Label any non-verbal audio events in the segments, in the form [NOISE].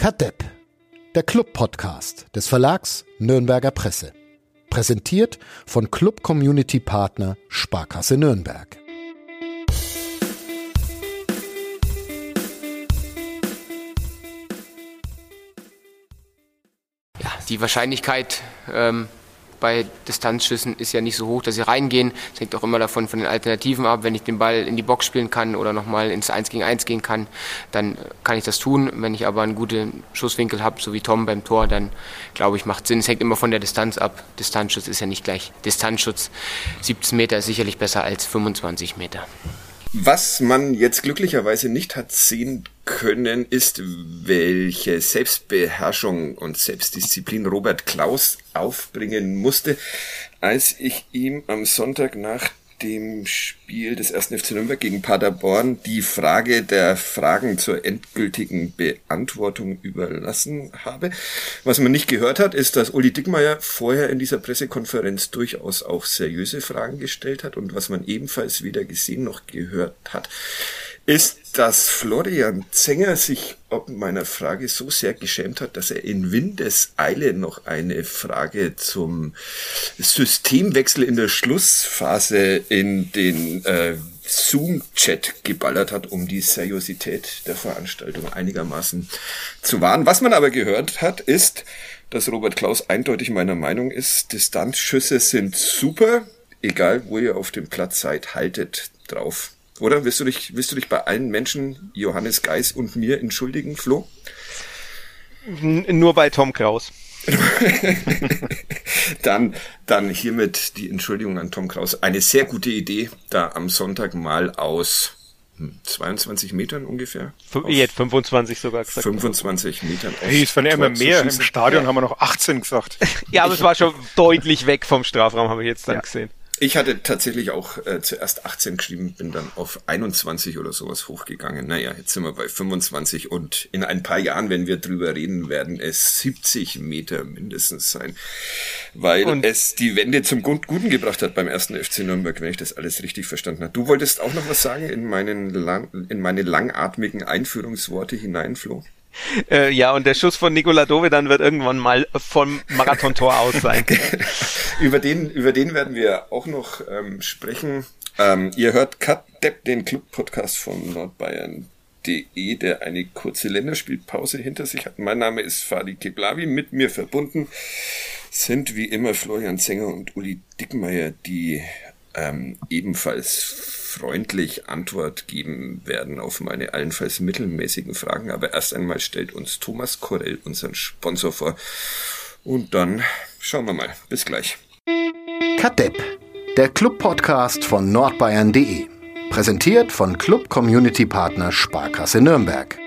Kadepp, der Club-Podcast des Verlags Nürnberger Presse. Präsentiert von Club Community Partner Sparkasse Nürnberg. Ja, die Wahrscheinlichkeit ähm, bei Distanzschüssen ist ja nicht so hoch, dass sie reingehen. Das hängt auch immer davon von den Alternativen ab. Wenn ich den Ball in die Box spielen kann oder nochmal ins 1 gegen 1 gehen kann, dann kann ich das tun. Wenn ich aber einen guten Schusswinkel habe, so wie Tom beim Tor, dann glaube ich, macht Sinn. Es hängt immer von der Distanz ab. Distanzschutz ist ja nicht gleich Distanzschutz. 17 Meter ist sicherlich besser als 25 Meter. Was man jetzt glücklicherweise nicht hat sehen können, ist, welche Selbstbeherrschung und Selbstdisziplin Robert Klaus aufbringen musste, als ich ihm am Sonntag nach dem Spiel des 1. FC Nürnberg gegen Paderborn die Frage der Fragen zur endgültigen Beantwortung überlassen habe. Was man nicht gehört hat, ist, dass Uli Dickmeyer vorher in dieser Pressekonferenz durchaus auch seriöse Fragen gestellt hat und was man ebenfalls weder gesehen noch gehört hat, ist, dass Florian Zenger sich ob meiner Frage so sehr geschämt hat, dass er in Windeseile noch eine Frage zum Systemwechsel in der Schlussphase in den äh, Zoom-Chat geballert hat, um die Seriosität der Veranstaltung einigermaßen zu wahren. Was man aber gehört hat, ist, dass Robert Klaus eindeutig meiner Meinung ist, Distanzschüsse sind super, egal wo ihr auf dem Platz seid, haltet drauf. Oder willst du dich, willst du dich bei allen Menschen, Johannes Geis und mir entschuldigen, Flo? Nur bei Tom Kraus. [LAUGHS] dann, dann hiermit die Entschuldigung an Tom Kraus. Eine sehr gute Idee, da am Sonntag mal aus 22 hm, Metern ungefähr. Jetzt 25 sogar gesagt. 25 Metern. Hey, es waren ja immer mehr. Im Stadion ja. haben wir noch 18 gesagt. [LAUGHS] ja, aber es war schon [LAUGHS] deutlich weg vom Strafraum, habe ich jetzt dann ja. gesehen. Ich hatte tatsächlich auch äh, zuerst 18 geschrieben, bin dann auf 21 oder sowas hochgegangen. Naja, jetzt sind wir bei 25 und in ein paar Jahren, wenn wir drüber reden, werden es 70 Meter mindestens sein. Weil und es die Wende zum Guten gebracht hat beim ersten FC Nürnberg, wenn ich das alles richtig verstanden habe. Du wolltest auch noch was sagen in, meinen lang, in meine langatmigen Einführungsworte hinein, Flo? [LAUGHS] Äh, ja, und der Schuss von Nikola Dovedan wird irgendwann mal vom Marathontor aus sein. über, den, über den werden wir auch noch ähm, sprechen. Ähm, ihr hört Cut Depp, den Club-Podcast von Nordbayern.de, der eine kurze Länderspielpause hinter sich hat. Mein Name ist Fadi Keblavi, mit mir verbunden sind wie immer Florian Zenger und Uli Dickmeier, die ähm, ebenfalls freundlich Antwort geben werden auf meine allenfalls mittelmäßigen Fragen. Aber erst einmal stellt uns Thomas Korell unseren Sponsor vor. Und dann schauen wir mal. Bis gleich. Kadepp, der Club-Podcast von nordbayern.de. Präsentiert von Club Community Partner Sparkasse Nürnberg.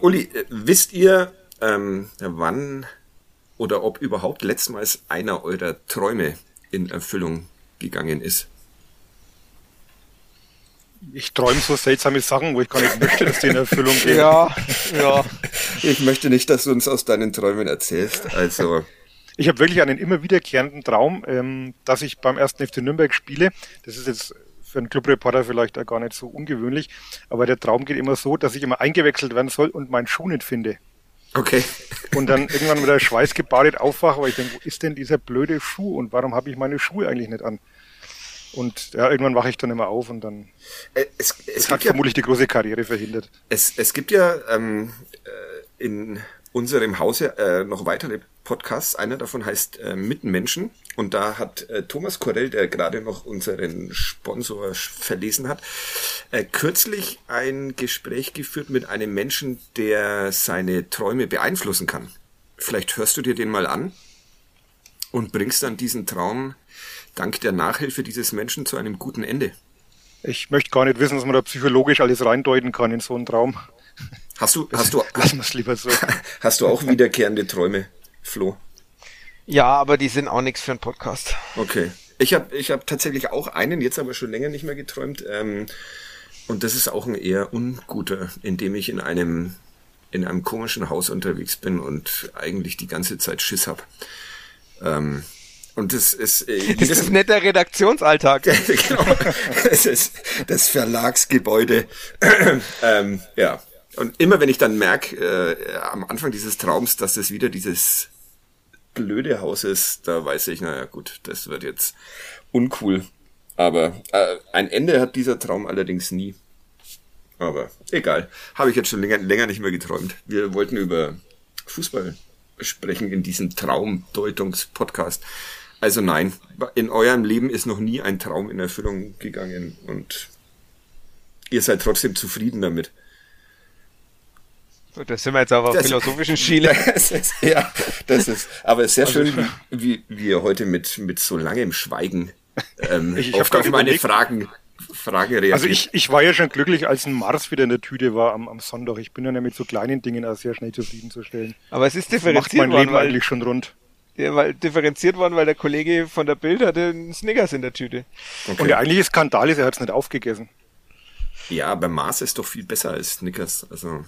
Uli, äh, wisst ihr, ähm, wann oder ob überhaupt letztmals einer eurer Träume in Erfüllung gegangen ist? Ich träume so seltsame Sachen, wo ich gar nicht möchte, dass die in Erfüllung [LAUGHS] gehen. Ja, ja. Ich möchte nicht, dass du uns aus deinen Träumen erzählst. Also. Ich habe wirklich einen immer wiederkehrenden Traum, ähm, dass ich beim ersten FC Nürnberg spiele. Das ist jetzt für einen Clubreporter vielleicht auch gar nicht so ungewöhnlich. Aber der Traum geht immer so, dass ich immer eingewechselt werden soll und meinen Schuh nicht finde. Okay. Und dann irgendwann mit der Schweiß gebadet aufwache, weil ich denke, wo ist denn dieser blöde Schuh und warum habe ich meine Schuhe eigentlich nicht an? Und ja, irgendwann wache ich dann immer auf und dann äh, es, es, hat vermutlich die große Karriere verhindert. Es, es gibt ja ähm, äh, in unserem Hause äh, noch weitere Podcasts. Einer davon heißt äh, Mitmenschen. Und da hat äh, Thomas Korell, der gerade noch unseren Sponsor verlesen hat, äh, kürzlich ein Gespräch geführt mit einem Menschen, der seine Träume beeinflussen kann. Vielleicht hörst du dir den mal an und bringst dann diesen Traum dank der Nachhilfe dieses Menschen zu einem guten Ende. Ich möchte gar nicht wissen, dass man da psychologisch alles reindeuten kann in so einen Traum. Hast du, hast du, [LAUGHS] lieber so. [LAUGHS] Hast du auch wiederkehrende Träume, Flo? Ja, aber die sind auch nichts für einen Podcast. Okay. Ich habe ich hab tatsächlich auch einen, jetzt aber schon länger nicht mehr geträumt. Ähm, und das ist auch ein eher unguter, in dem ich in einem, in einem komischen Haus unterwegs bin und eigentlich die ganze Zeit Schiss hab. Ähm, Und das ist, äh, das ist nicht der Redaktionsalltag. [LAUGHS] genau. Das ist das Verlagsgebäude. [CLEARS THROAT] ähm, ja. Und immer wenn ich dann merke, äh, am Anfang dieses Traums, dass das wieder dieses blöde Haus ist, da weiß ich, naja gut, das wird jetzt uncool. Aber äh, ein Ende hat dieser Traum allerdings nie. Aber egal. Habe ich jetzt schon länger, länger nicht mehr geträumt. Wir wollten über Fußball sprechen in diesem Traumdeutungs-Podcast. Also nein, in eurem Leben ist noch nie ein Traum in Erfüllung gegangen und ihr seid trotzdem zufrieden damit. Da sind wir jetzt aber auf das, philosophischen Schiene. [LAUGHS] Das ist, ja, das ist, aber sehr also, schön, wie, wie ihr heute mit, mit so langem Schweigen ähm, [LAUGHS] ich, ich auf, auf meine Fragen, Frage reagiert. Also ich, ich war ja schon glücklich, als ein Mars wieder in der Tüte war am, am Sonntag. Ich bin ja mit so kleinen Dingen auch sehr schnell zufriedenzustellen. Aber es ist differenziert das macht mein Leben worden, eigentlich schon rund. Ja, weil differenziert worden, weil der Kollege von der Bild hatte einen Snickers in der Tüte. Okay. Und der eigentliche Skandal ist, er hat es nicht aufgegessen. Ja, aber Mars ist doch viel besser als Snickers. Also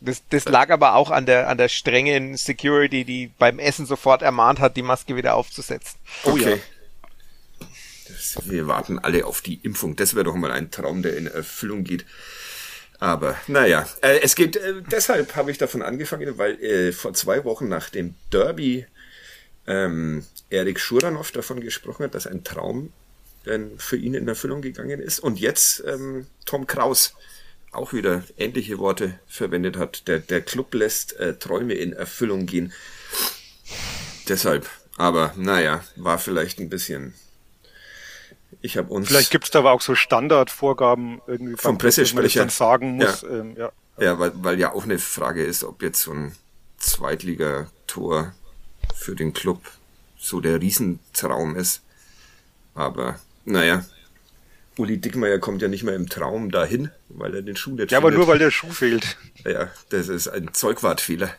das, das lag aber auch an der, an der strengen Security, die beim Essen sofort ermahnt hat, die Maske wieder aufzusetzen. Oh okay. ja. Das, wir warten alle auf die Impfung. Das wäre doch mal ein Traum, der in Erfüllung geht. Aber naja, äh, es geht, äh, deshalb habe ich davon angefangen, weil äh, vor zwei Wochen nach dem Derby ähm, Erik Schuranov davon gesprochen hat, dass ein Traum äh, für ihn in Erfüllung gegangen ist. Und jetzt ähm, Tom Kraus auch wieder ähnliche Worte verwendet hat. Der, der Club lässt äh, Träume in Erfüllung gehen. Deshalb, aber naja, war vielleicht ein bisschen. Ich habe uns. Vielleicht gibt's da aber auch so Standardvorgaben irgendwie vom Pressesprecher dann sagen muss. Ja, ähm, ja. ja weil, weil ja auch eine Frage ist, ob jetzt so ein Zweitligator für den Club so der Riesentraum ist. Aber naja, Uli Dickmeyer kommt ja nicht mehr im Traum dahin, weil er den Schuh nicht Ja, findet. aber nur weil der Schuh fehlt. Ja, das ist ein Zeugwartfehler.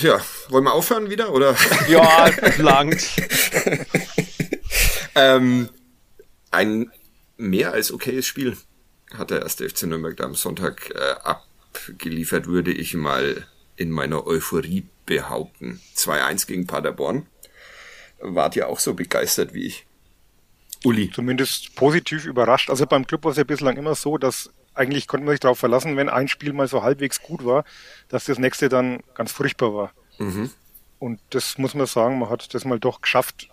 Ja, wollen wir aufhören wieder, oder? [LAUGHS] Ja, langt. [LAUGHS] ähm, ein mehr als okayes Spiel hat der erste FC Nürnberg da am Sonntag äh, abgeliefert, würde ich mal in meiner Euphorie behaupten. 2-1 gegen Paderborn. Wart ja auch so begeistert wie ich. Uli. Zumindest positiv überrascht. Also beim Club war es ja bislang immer so, dass eigentlich konnte man sich darauf verlassen, wenn ein Spiel mal so halbwegs gut war, dass das nächste dann ganz furchtbar war. Mhm. Und das muss man sagen, man hat das mal doch geschafft,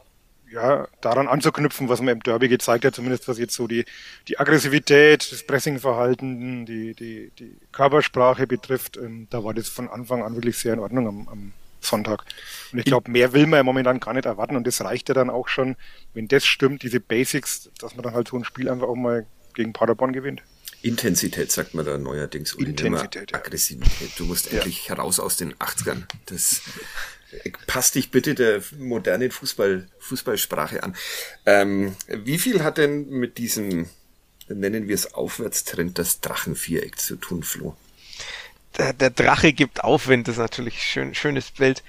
ja, daran anzuknüpfen, was man im Derby gezeigt hat, zumindest was jetzt so die, die Aggressivität, das Pressingverhalten, die, die, die Körpersprache betrifft. Ähm, da war das von Anfang an wirklich sehr in Ordnung am, am Sonntag. Und ich glaube, mehr will man ja momentan gar nicht erwarten und das reicht ja dann auch schon, wenn das stimmt, diese Basics, dass man dann halt so ein Spiel einfach auch mal gegen Paderborn gewinnt. Intensität sagt man da neuerdings. Intensität, ja. Aggressivität. Du musst ja. endlich heraus aus den 80ern. Das passt dich bitte der modernen Fußball, Fußballsprache an. Ähm, wie viel hat denn mit diesem, nennen wir es Aufwärtstrend, das Drachenviereck zu tun, Flo? Der, der Drache gibt Aufwind, das ist natürlich schön, schönes Bild.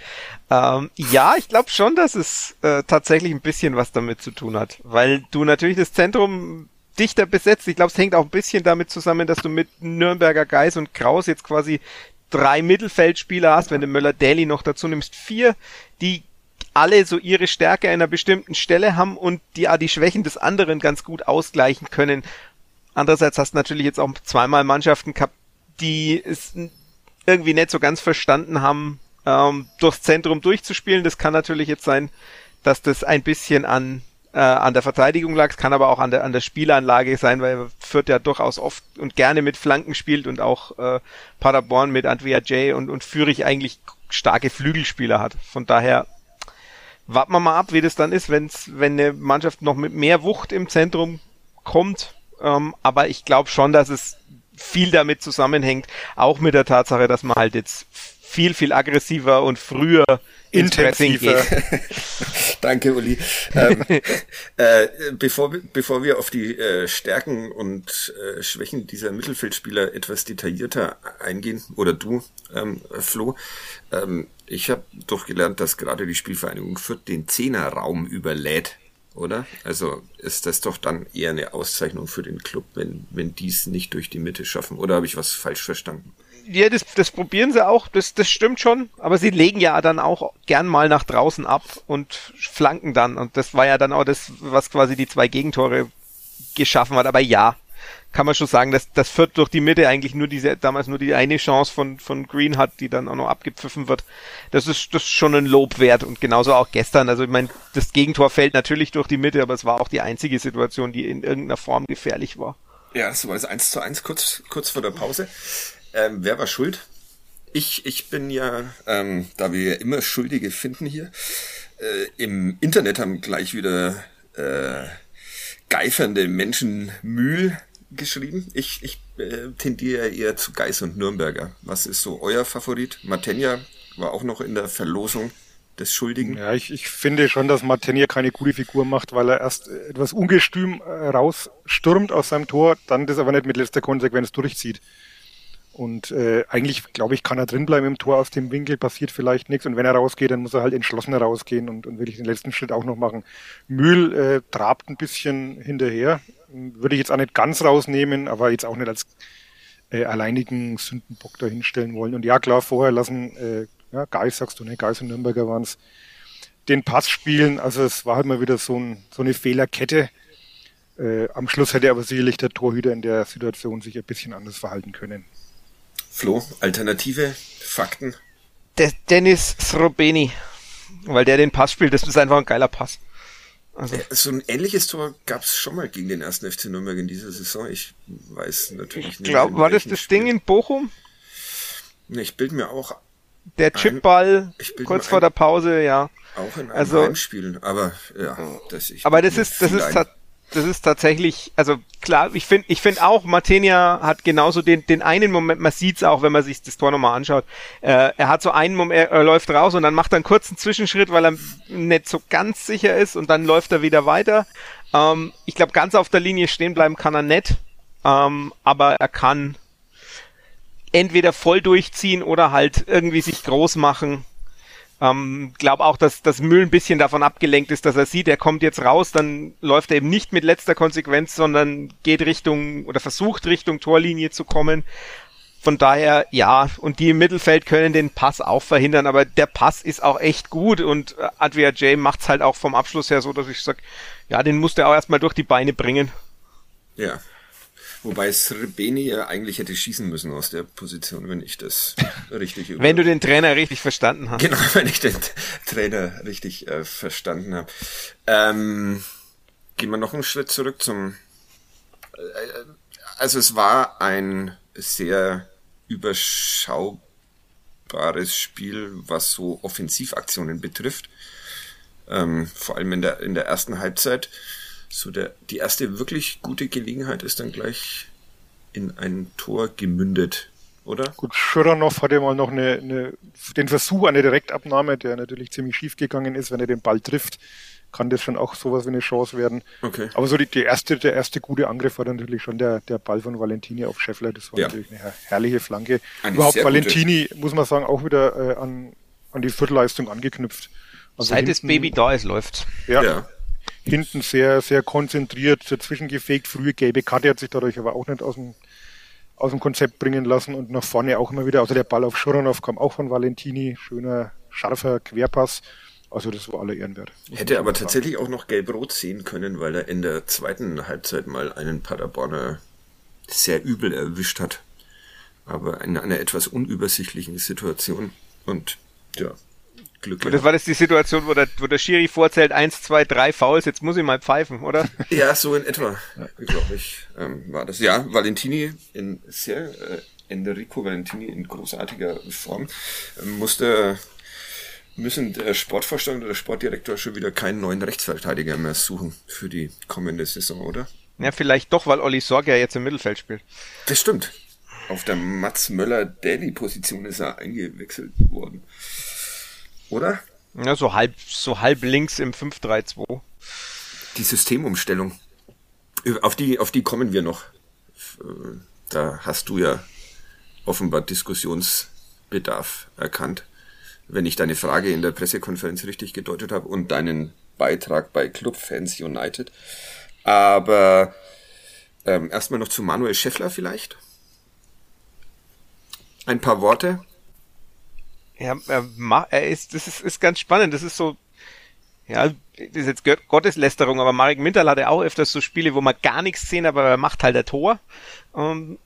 Ähm, ja, ich glaube schon, dass es äh, tatsächlich ein bisschen was damit zu tun hat, weil du natürlich das Zentrum dichter besetzt. Ich glaube, es hängt auch ein bisschen damit zusammen, dass du mit Nürnberger Geis und Kraus jetzt quasi drei Mittelfeldspieler hast, wenn du Möller-Daly noch dazu nimmst, vier, die alle so ihre Stärke an einer bestimmten Stelle haben und die die Schwächen des anderen ganz gut ausgleichen können. Andererseits hast du natürlich jetzt auch zweimal Mannschaften gehabt, die es irgendwie nicht so ganz verstanden haben, ähm, durchs Zentrum durchzuspielen. Das kann natürlich jetzt sein, dass das ein bisschen an äh, an der Verteidigung lag, es kann aber auch an der an der Spielanlage sein, weil Fürth ja durchaus oft und gerne mit Flanken spielt und auch äh, Paderborn mit Andrea J und und Fürich eigentlich starke Flügelspieler hat. Von daher warten wir mal ab, wie das dann ist, wenn's, wenn eine Mannschaft noch mit mehr Wucht im Zentrum kommt. Ähm, aber ich glaube schon, dass es viel damit zusammenhängt, auch mit der Tatsache, dass man halt jetzt viel, viel aggressiver und früher intensiver. [LAUGHS] Danke, Uli. Ähm, [LAUGHS] äh, bevor, bevor wir auf die äh, Stärken und äh, Schwächen dieser Mittelfeldspieler etwas detaillierter eingehen, oder du, ähm, Flo, ähm, ich habe doch gelernt, dass gerade die Spielvereinigung Fürth den Zehnerraum überlädt oder? Also ist das doch dann eher eine Auszeichnung für den Club, wenn, wenn die es nicht durch die Mitte schaffen. Oder habe ich was falsch verstanden? Ja, das, das probieren sie auch, das, das stimmt schon, aber sie legen ja dann auch gern mal nach draußen ab und flanken dann. Und das war ja dann auch das, was quasi die zwei Gegentore geschaffen hat. Aber ja, kann man schon sagen, dass das Fürth durch die Mitte eigentlich nur diese, damals nur die eine Chance von, von Green hat, die dann auch noch abgepfiffen wird. Das ist, das ist schon ein Lob wert und genauso auch gestern. Also ich meine, das Gegentor fällt natürlich durch die Mitte, aber es war auch die einzige Situation, die in irgendeiner Form gefährlich war. Ja, so war es 1 zu 1 kurz, kurz vor der Pause. Ähm, wer war schuld? Ich, ich bin ja, ähm, da wir ja immer Schuldige finden hier, äh, im Internet haben gleich wieder äh, geifernde Menschen Mühl geschrieben. Ich, ich äh, tendiere eher zu Geis und Nürnberger. Was ist so euer Favorit? Matenja war auch noch in der Verlosung des Schuldigen. Ja, ich, ich finde schon, dass Matenja keine gute Figur macht, weil er erst etwas ungestüm äh, rausstürmt aus seinem Tor, dann das aber nicht mit letzter Konsequenz durchzieht. Und äh, eigentlich, glaube ich, kann er drinbleiben im Tor aus dem Winkel, passiert vielleicht nichts. Und wenn er rausgeht, dann muss er halt entschlossener rausgehen und, und wirklich den letzten Schritt auch noch machen. Mühl äh, trabt ein bisschen hinterher. Würde ich jetzt auch nicht ganz rausnehmen, aber jetzt auch nicht als äh, alleinigen Sündenbock da hinstellen wollen. Und ja, klar, vorher lassen, äh, ja, Geis sagst du, ne, Geis und Nürnberger waren es, den Pass spielen. Also es war halt mal wieder so, ein, so eine Fehlerkette. Äh, am Schluss hätte aber sicherlich der Torhüter in der Situation sich ein bisschen anders verhalten können. Flo, alternative Fakten? Der Dennis Srobeni, weil der den Pass spielt, das ist einfach ein geiler Pass. Also. So ein ähnliches Tor gab es schon mal gegen den ersten FC Nürnberg in dieser Saison. Ich weiß natürlich ich nicht. Ich glaube, war das das Spiel. Ding in Bochum? Ne, ich bild mir auch. Der Chipball kurz vor der Pause, ja. Auch in einem also, Heimspielen, aber ja, das ich Aber das ist das ist das ist tatsächlich, also klar, ich finde ich finde auch, Martenia hat genauso den, den einen Moment, man sieht's auch, wenn man sich das Tor nochmal anschaut, äh, er hat so einen Moment, er, er läuft raus und dann macht er einen kurzen Zwischenschritt, weil er nicht so ganz sicher ist und dann läuft er wieder weiter. Ähm, ich glaube, ganz auf der Linie stehen bleiben kann er nicht, ähm, aber er kann entweder voll durchziehen oder halt irgendwie sich groß machen ähm, glaube auch, dass das Müll ein bisschen davon abgelenkt ist, dass er sieht, er kommt jetzt raus, dann läuft er eben nicht mit letzter Konsequenz, sondern geht Richtung oder versucht Richtung Torlinie zu kommen. Von daher, ja, und die im Mittelfeld können den Pass auch verhindern, aber der Pass ist auch echt gut und äh, Adria J macht's halt auch vom Abschluss her so, dass ich sag, ja, den musste er auch erstmal durch die Beine bringen. Ja, Wobei Srebeni ja eigentlich hätte schießen müssen aus der Position, wenn ich das [LAUGHS] richtig über Wenn du den Trainer richtig verstanden hast. Genau, wenn ich den Trainer richtig äh, verstanden habe. Ähm, gehen wir noch einen Schritt zurück zum. Äh, also es war ein sehr überschaubares Spiel, was so Offensivaktionen betrifft. Ähm, vor allem in der, in der ersten Halbzeit so der, die erste wirklich gute Gelegenheit ist dann gleich in ein Tor gemündet, oder? Gut, Schuranov hatte mal noch eine, eine, den Versuch einer Direktabnahme, der natürlich ziemlich schief gegangen ist, wenn er den Ball trifft, kann das schon auch sowas wie eine Chance werden. Okay. Aber so die, die erste, der erste gute Angriff war dann natürlich schon der, der Ball von Valentini auf Scheffler. Das war ja. natürlich eine herrliche Flanke. Eine Überhaupt Valentini, gute. muss man sagen, auch wieder äh, an, an die Viertelleistung angeknüpft. Also Seit hinten, das Baby da ist, läuft. Ja, ja hinten sehr, sehr konzentriert dazwischen gefegt. Frühe gelbe Karte hat sich dadurch aber auch nicht aus dem, aus dem Konzept bringen lassen und nach vorne auch immer wieder, also der Ball auf Schuranov kam auch von Valentini, schöner, scharfer Querpass. Also das war aller Ehrenwert. Hätte aber tatsächlich auch noch gelb-rot sehen können, weil er in der zweiten Halbzeit mal einen Paderborner sehr übel erwischt hat. Aber in einer etwas unübersichtlichen Situation. Und ja, Glück. Und das war das die Situation, wo der, wo der Schiri vorzählt, eins, zwei, drei Fouls, jetzt muss ich mal pfeifen, oder? Ja, so in etwa, glaube ich, ähm, war das. Ja, Valentini in sehr, äh, Enrico Valentini in großartiger Form, ähm, musste müssen der Sportvorstand oder der Sportdirektor schon wieder keinen neuen Rechtsverteidiger mehr suchen für die kommende Saison, oder? Ja, vielleicht doch, weil Olli Sorg ja jetzt im Mittelfeld spielt. Das stimmt. Auf der Mats Möller-Daly-Position ist er eingewechselt worden oder? Ja, so halb, so halb links im 5-3-2. Die Systemumstellung. Auf die, auf die kommen wir noch. Da hast du ja offenbar Diskussionsbedarf erkannt. Wenn ich deine Frage in der Pressekonferenz richtig gedeutet habe und deinen Beitrag bei Clubfans United. Aber ähm, erstmal noch zu Manuel Scheffler vielleicht. Ein paar Worte. Ja, er, er ist, das ist, ist ganz spannend. Das ist so, ja, das ist jetzt Gotteslästerung, aber Marek Mintal hatte auch öfters so Spiele, wo man gar nichts sehen, aber er macht halt ein Tor. Ähm,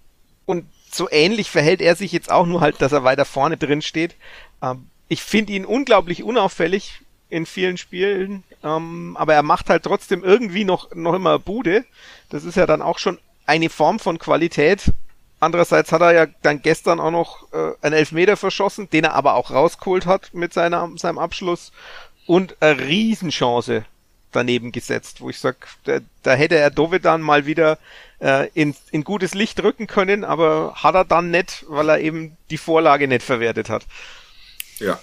und so ähnlich verhält er sich jetzt auch, nur halt, dass er weiter vorne drin steht. Ähm, ich finde ihn unglaublich unauffällig in vielen Spielen, ähm, aber er macht halt trotzdem irgendwie noch, noch immer Bude. Das ist ja dann auch schon eine Form von Qualität. Andererseits hat er ja dann gestern auch noch äh, einen Elfmeter verschossen, den er aber auch rausgeholt hat mit seiner, seinem Abschluss und eine Riesenchance daneben gesetzt, wo ich sag, da, da hätte er Dovedan mal wieder äh, in, in gutes Licht rücken können, aber hat er dann nicht, weil er eben die Vorlage nicht verwertet hat. Ja,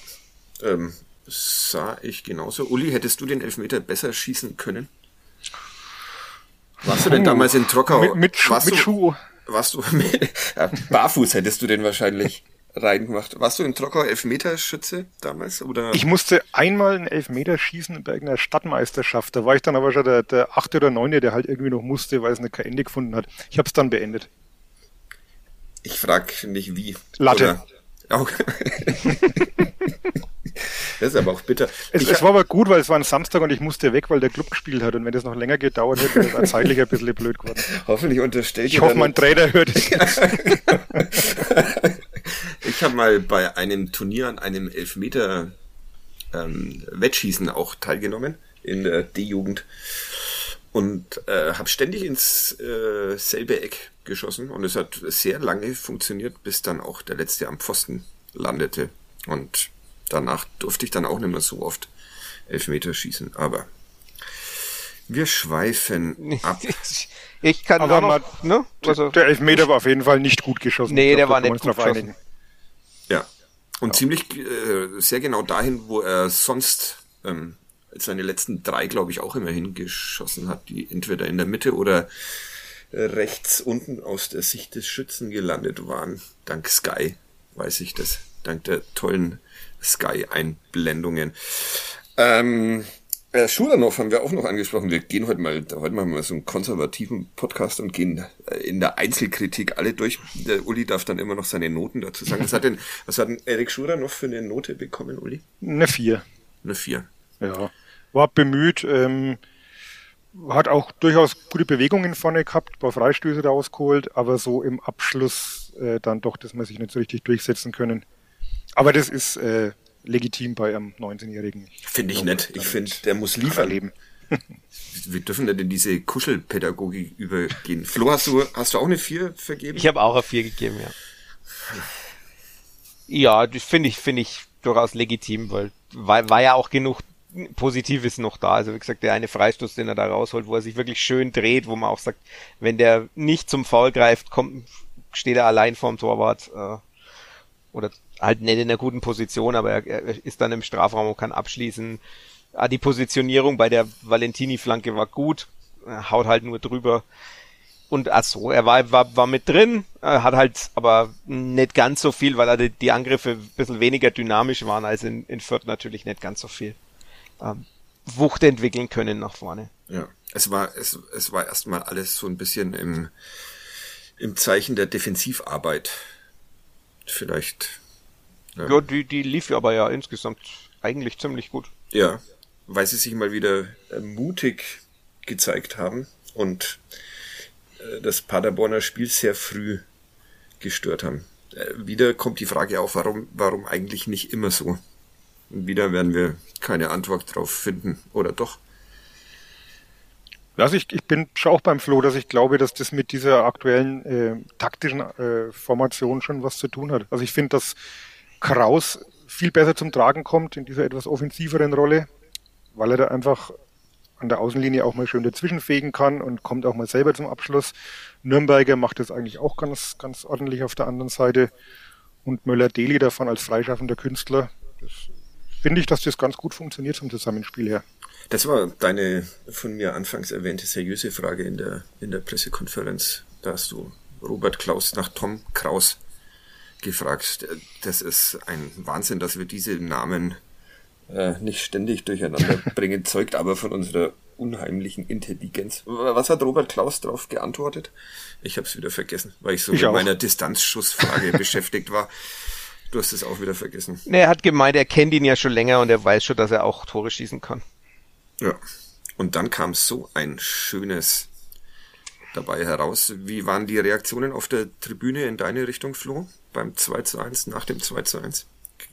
ähm, sah ich genauso. Uli, hättest du den Elfmeter besser schießen können? Warst du denn damals in Trockau? Mit, mit, warst mit du, Schuh. Warst du mit, [LAUGHS] ja, barfuß hättest du den wahrscheinlich [LAUGHS] reingemacht. Warst du in Trockau Elfmeterschütze damals? Oder? Ich musste einmal einen Elfmeter schießen bei irgendeiner Stadtmeisterschaft. Da war ich dann aber schon der, der achte oder neunte, der halt irgendwie noch musste, weil es eine kein Ende gefunden hat. Ich habe es dann beendet. Ich frag nicht wie. Latte. Oder, okay. [LAUGHS] [LAUGHS] Das ist aber auch bitter. Es, es war aber gut, weil es war ein Samstag und ich musste weg, weil der Club gespielt hat. Und wenn das noch länger gedauert hätte, wäre es zeitlich ein bisschen blöd geworden. [LAUGHS] Hoffentlich unterstellt Ich hoffe, mein Trainer hört es. [LAUGHS] ich habe mal bei einem Turnier an einem Elfmeter ähm, Wettschießen auch teilgenommen in der D-Jugend und äh, habe ständig ins äh, selbe Eck geschossen und es hat sehr lange funktioniert, bis dann auch der letzte am Pfosten landete und danach durfte ich dann auch nicht mehr so oft Elfmeter schießen, aber wir schweifen ab. [LAUGHS] Ich kann Aber noch, ne? Also, der Elfmeter war auf jeden Fall nicht gut geschossen. Nee, Ich der glaub, war nicht gut geschossen. einigen. Ja. Und ziemlich äh, sehr genau dahin, wo er sonst ähm, seine letzten drei, glaube ich, auch immer hingeschossen hat, die entweder in der Mitte oder rechts unten aus der Sicht des Schützen gelandet waren. Dank Sky weiß ich das. Dank der tollen Sky-Einblendungen. Ähm, äh, Schulanov haben wir auch noch angesprochen. Wir gehen heute mal, heute machen wir so einen konservativen Podcast und gehen äh, in der Einzelkritik alle durch. Der Uli darf dann immer noch seine Noten dazu sagen. Was hat denn, was hat denn Erik Schuranov für eine Note bekommen, Uli? Eine vier. Eine vier. Ja. War bemüht, ähm, hat auch durchaus gute Bewegungen vorne gehabt, ein paar Freistöße rausgeholt, aber so im Abschluss äh, dann doch, dass man sich nicht so richtig durchsetzen können. Aber das ist äh, legitim bei einem 19-Jährigen. Finde ich nett. Ich finde, der muss er liefern. leben. [LAUGHS] Wir dürfen nicht in diese Kuschelpädagogik übergehen. Flo, hast du, hast du auch eine vier vergeben? ich habe auch eine 4 gegeben, ja. Ja, das finde ich, finde ich durchaus legitim, weil war, war ja auch genug Positives noch da. Also wie gesagt, der eine Freistoß, den er da rausholt, wo er sich wirklich schön dreht, wo man auch sagt, wenn der nicht zum Foul greift, kommt, steht er allein vorm Torwart äh, oder halt nicht in einer guten Position, aber er, er ist dann im Strafraum und kann abschließen. Ah, die Positionierung bei der Valentini-Flanke war gut, er haut halt nur drüber. Und ach so, er war, war, war mit drin, äh, hat halt aber nicht ganz so viel, weil er die, die Angriffe ein bisschen weniger dynamisch waren als in, in Fürth natürlich nicht ganz so viel. Ähm, Wucht entwickeln können nach vorne. Ja, es war, es, es war erstmal alles so ein bisschen im, im Zeichen der Defensivarbeit. Vielleicht. Ja, Ja, die, die lief ja aber ja insgesamt eigentlich ziemlich gut. ja, weil sie sich mal wieder äh, mutig gezeigt haben und äh, das Paderborner Spiel sehr früh gestört haben. Äh, wieder kommt die Frage auf, warum, warum eigentlich nicht immer so? Und wieder werden wir keine Antwort drauf finden. Oder doch? Also ich, ich bin schon auch beim Flo, dass ich glaube, dass das mit dieser aktuellen äh, taktischen äh, Formation schon was zu tun hat. Also ich finde, dass Kraus viel besser zum Tragen kommt in dieser etwas offensiveren Rolle, weil er da einfach an der Außenlinie auch mal schön dazwischen fegen kann und kommt auch mal selber zum Abschluss. Nürnberger macht das eigentlich auch ganz, ganz ordentlich auf der anderen Seite. Und Möller-Deli davon als freischaffender Künstler. Das finde ich, dass das ganz gut funktioniert zum Zusammenspiel her. Das war deine von mir anfangs erwähnte seriöse Frage in der, in der Pressekonferenz. Da hast du Robert Klaus nach Tom Kraus gefragt. Das ist ein Wahnsinn, dass wir diese Namen äh, nicht ständig durcheinander [LAUGHS] bringen, zeugt aber von unserer unheimlichen Intelligenz. Was hat Robert Klaus darauf geantwortet? Ich habe es wieder vergessen, weil ich so ich mit auch. meiner Distanzschussfrage [LAUGHS] beschäftigt war. Du hast es auch wieder vergessen. Er hat gemeint, er kennt ihn ja schon länger und er weiß schon, dass er auch Tore schießen kann. Ja. Und dann kam so ein schönes dabei heraus. Wie waren die Reaktionen auf der Tribüne in deine Richtung, Flo? Beim 2 zu 1, nach dem 2 zu 1?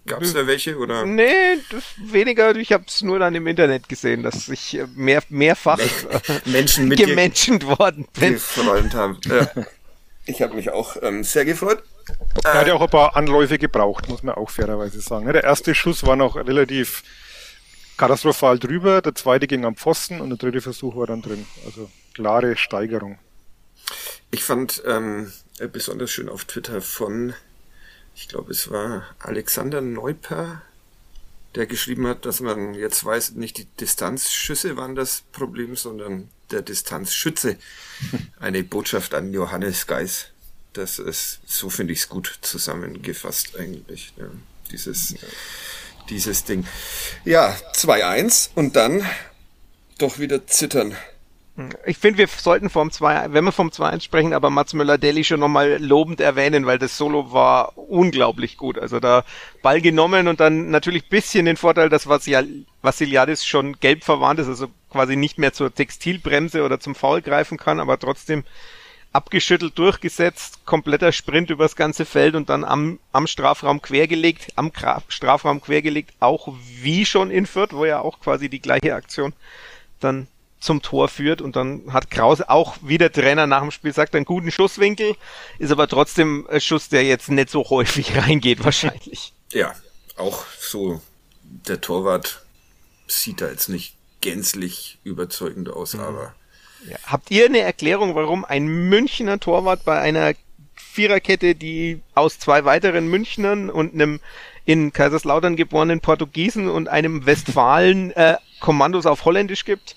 Gab es da welche oder? Nee, weniger. Ich habe es nur dann im Internet gesehen, dass ich äh, mehr, mehrfach [LAUGHS] Menschen mit gemenschent worden bin. Gefreut haben. Ja. [LAUGHS] Ich habe mich auch ähm, sehr gefreut. Er hat ja auch ein paar Anläufe gebraucht, muss man auch fairerweise sagen. Der erste Schuss war noch relativ katastrophal drüber, der zweite ging am Pfosten und der dritte Versuch war dann drin. Also klare Steigerung. Ich fand ähm, besonders schön auf Twitter von ich glaube, es war Alexander Neuper, der geschrieben hat, dass man jetzt weiß, nicht die Distanzschüsse waren das Problem, sondern der Distanzschütze. [LAUGHS] Eine Botschaft an Johannes Geis. Das ist, so finde ich es gut zusammengefasst eigentlich. Ja, dieses, ja. dieses Ding. Ja, 2-1 und dann doch wieder zittern. Ich finde, wir sollten vom 2, wenn wir vom 2-1 sprechen, aber Mats Müller-Deli schon nochmal lobend erwähnen, weil das Solo war unglaublich gut. Also da Ball genommen und dann natürlich bisschen den Vorteil, dass Vassiliadis schon gelb verwandt ist, also quasi nicht mehr zur Textilbremse oder zum Foul greifen kann, aber trotzdem abgeschüttelt durchgesetzt, kompletter Sprint übers ganze Feld und dann am, am Strafraum quergelegt, am Strafraum quergelegt, auch wie schon in Fürth, wo ja auch quasi die gleiche Aktion dann zum Tor führt und dann hat Krause auch wie der Trainer nach dem Spiel sagt, einen guten Schusswinkel, ist aber trotzdem ein Schuss, der jetzt nicht so häufig [LAUGHS] reingeht wahrscheinlich. Ja, auch so der Torwart sieht da jetzt nicht gänzlich überzeugend aus, mhm. aber ja. Habt ihr eine Erklärung, warum ein Münchner Torwart bei einer Viererkette, die aus zwei weiteren Münchnern und einem in Kaiserslautern geborenen Portugiesen und einem Westfalen äh, Kommandos auf Holländisch gibt?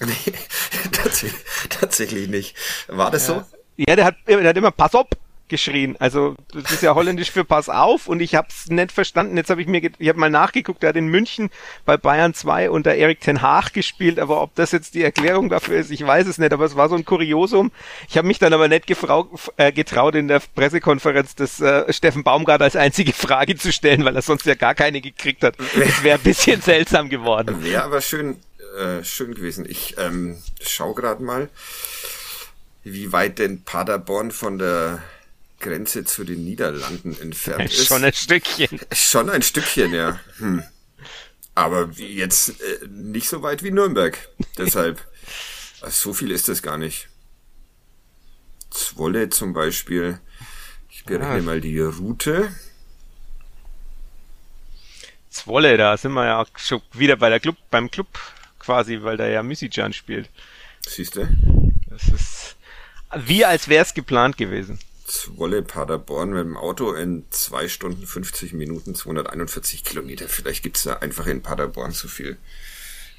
Nee, [LAUGHS] tatsächlich, tatsächlich nicht. War das ja. so? Ja, der hat, der hat immer Pass op geschrien. Also das ist ja holländisch für Pass auf und ich habe es nicht verstanden. Jetzt habe ich mir, ich habe mal nachgeguckt, der hat in München bei Bayern 2 unter Erik Ten Haag gespielt, aber ob das jetzt die Erklärung dafür ist, ich weiß es nicht, aber es war so ein Kuriosum. Ich habe mich dann aber nicht gefrau, äh, getraut, in der Pressekonferenz des äh, Steffen Baumgart als einzige Frage zu stellen, weil er sonst ja gar keine gekriegt hat. Es wäre ein bisschen seltsam geworden. Wäre aber schön, äh, schön gewesen. Ich ähm, schau gerade mal, wie weit denn Paderborn von der Grenze zu den Niederlanden entfernt [LAUGHS] ist. Schon ein Stückchen. Schon ein Stückchen, ja. Hm. Aber jetzt äh, nicht so weit wie Nürnberg. Deshalb, [LAUGHS] so viel ist das gar nicht. Zwolle zum Beispiel. Ich berechne ah. mal die Route. Zwolle, da sind wir ja auch schon wieder bei der Club, beim Club quasi, weil da ja Misijan spielt. Siehst du? Das ist wie als wäre es geplant gewesen. Zwolle Paderborn mit dem Auto in zwei Stunden 50 Minuten 241 Kilometer. Vielleicht gibt's da einfach in Paderborn zu viel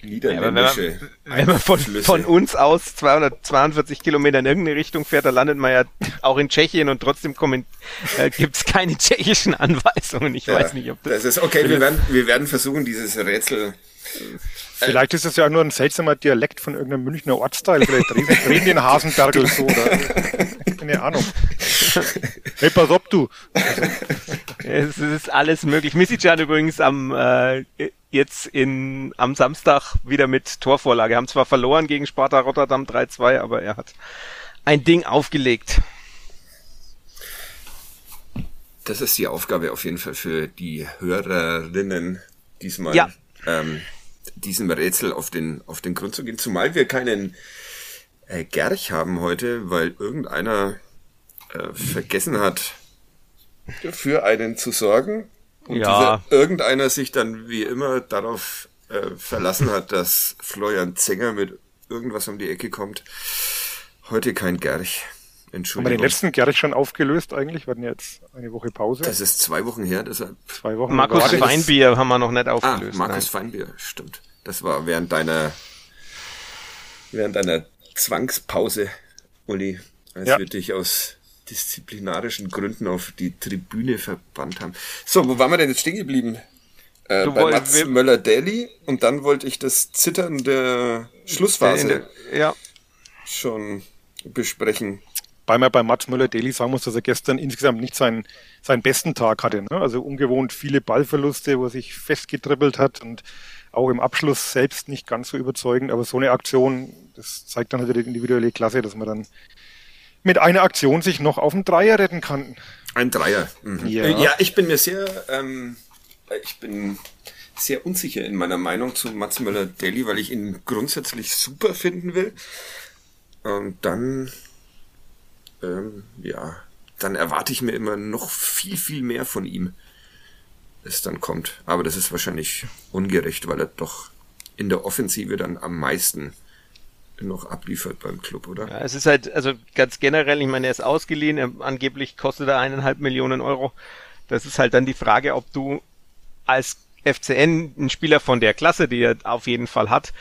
niederländische ja, wenn man, wenn man von, von, uns aus 242 Kilometer in irgendeine Richtung fährt, da landet man ja auch in Tschechien und trotzdem äh, gibt's keine tschechischen Anweisungen. Ich ja, weiß nicht, ob das... Das ist okay, wir werden, wir werden versuchen, dieses Rätsel Vielleicht ist es ja nur ein seltsamer Dialekt von irgendeinem Münchner Ortsteil. Vielleicht reden, reden den Hasenbergel so oder keine Ahnung. Hey, pass auf, du. Es ist alles möglich. Misican übrigens am äh, jetzt in am Samstag wieder mit Torvorlage. Haben zwar verloren gegen Sparta Rotterdam 3-2, aber er hat ein Ding aufgelegt. Das ist die Aufgabe auf jeden Fall für die Hörerinnen diesmal. Ja. Ähm, diesem Rätsel auf den, auf den Grund zu gehen. Zumal wir keinen äh, Gerch haben heute, weil irgendeiner äh, vergessen hat, für einen zu sorgen. Und ja. dieser irgendeiner sich dann wie immer darauf äh, verlassen hat, dass Florian Zenger mit irgendwas um die Ecke kommt. Heute kein Gerch. Entschuldigung. Haben wir den letzten Gerch schon aufgelöst eigentlich? Wir hatten jetzt eine Woche Pause. Das ist zwei Wochen her, deshalb. Zwei Wochen. Markus Feinbier haben wir noch nicht aufgelöst. Ah, Markus nein. Feinbier, stimmt. Das war während deiner, während deiner Zwangspause, Uli, als ja. wir dich aus disziplinarischen Gründen auf die Tribüne verbannt haben. So, wo waren wir denn jetzt stehen geblieben? Äh, Du bei woll- Mats Möller-Daly und dann wollte ich das Zittern der Schlussphase Ja. schon besprechen. Weil man bei Mats Müller-Daly sagen muss, dass er gestern insgesamt nicht seinen, seinen besten Tag hatte. Ne? Also ungewohnt viele Ballverluste, wo er sich festgetribbelt hat und auch im Abschluss selbst nicht ganz so überzeugend. Aber so eine Aktion, das zeigt dann halt die individuelle Klasse, dass man dann mit einer Aktion sich noch auf den Dreier retten kann. Ein Dreier. Mhm. Ja. Äh, ja, ich bin mir sehr, ähm, ich bin sehr unsicher in meiner Meinung zu Mats Möller-Daly, weil ich ihn grundsätzlich super finden will. Und dann, ähm, ja, dann erwarte ich mir immer noch viel, viel mehr von ihm, es dann kommt. Aber das ist wahrscheinlich ungerecht, weil er doch in der Offensive dann am meisten noch abliefert beim Club, oder? Ja, es ist halt, also ganz generell, ich meine, er ist ausgeliehen, er, angeblich kostet er eineinhalb Millionen Euro. Das ist halt dann die Frage, ob du als FCN einen Spieler von der Klasse, die er auf jeden Fall hat,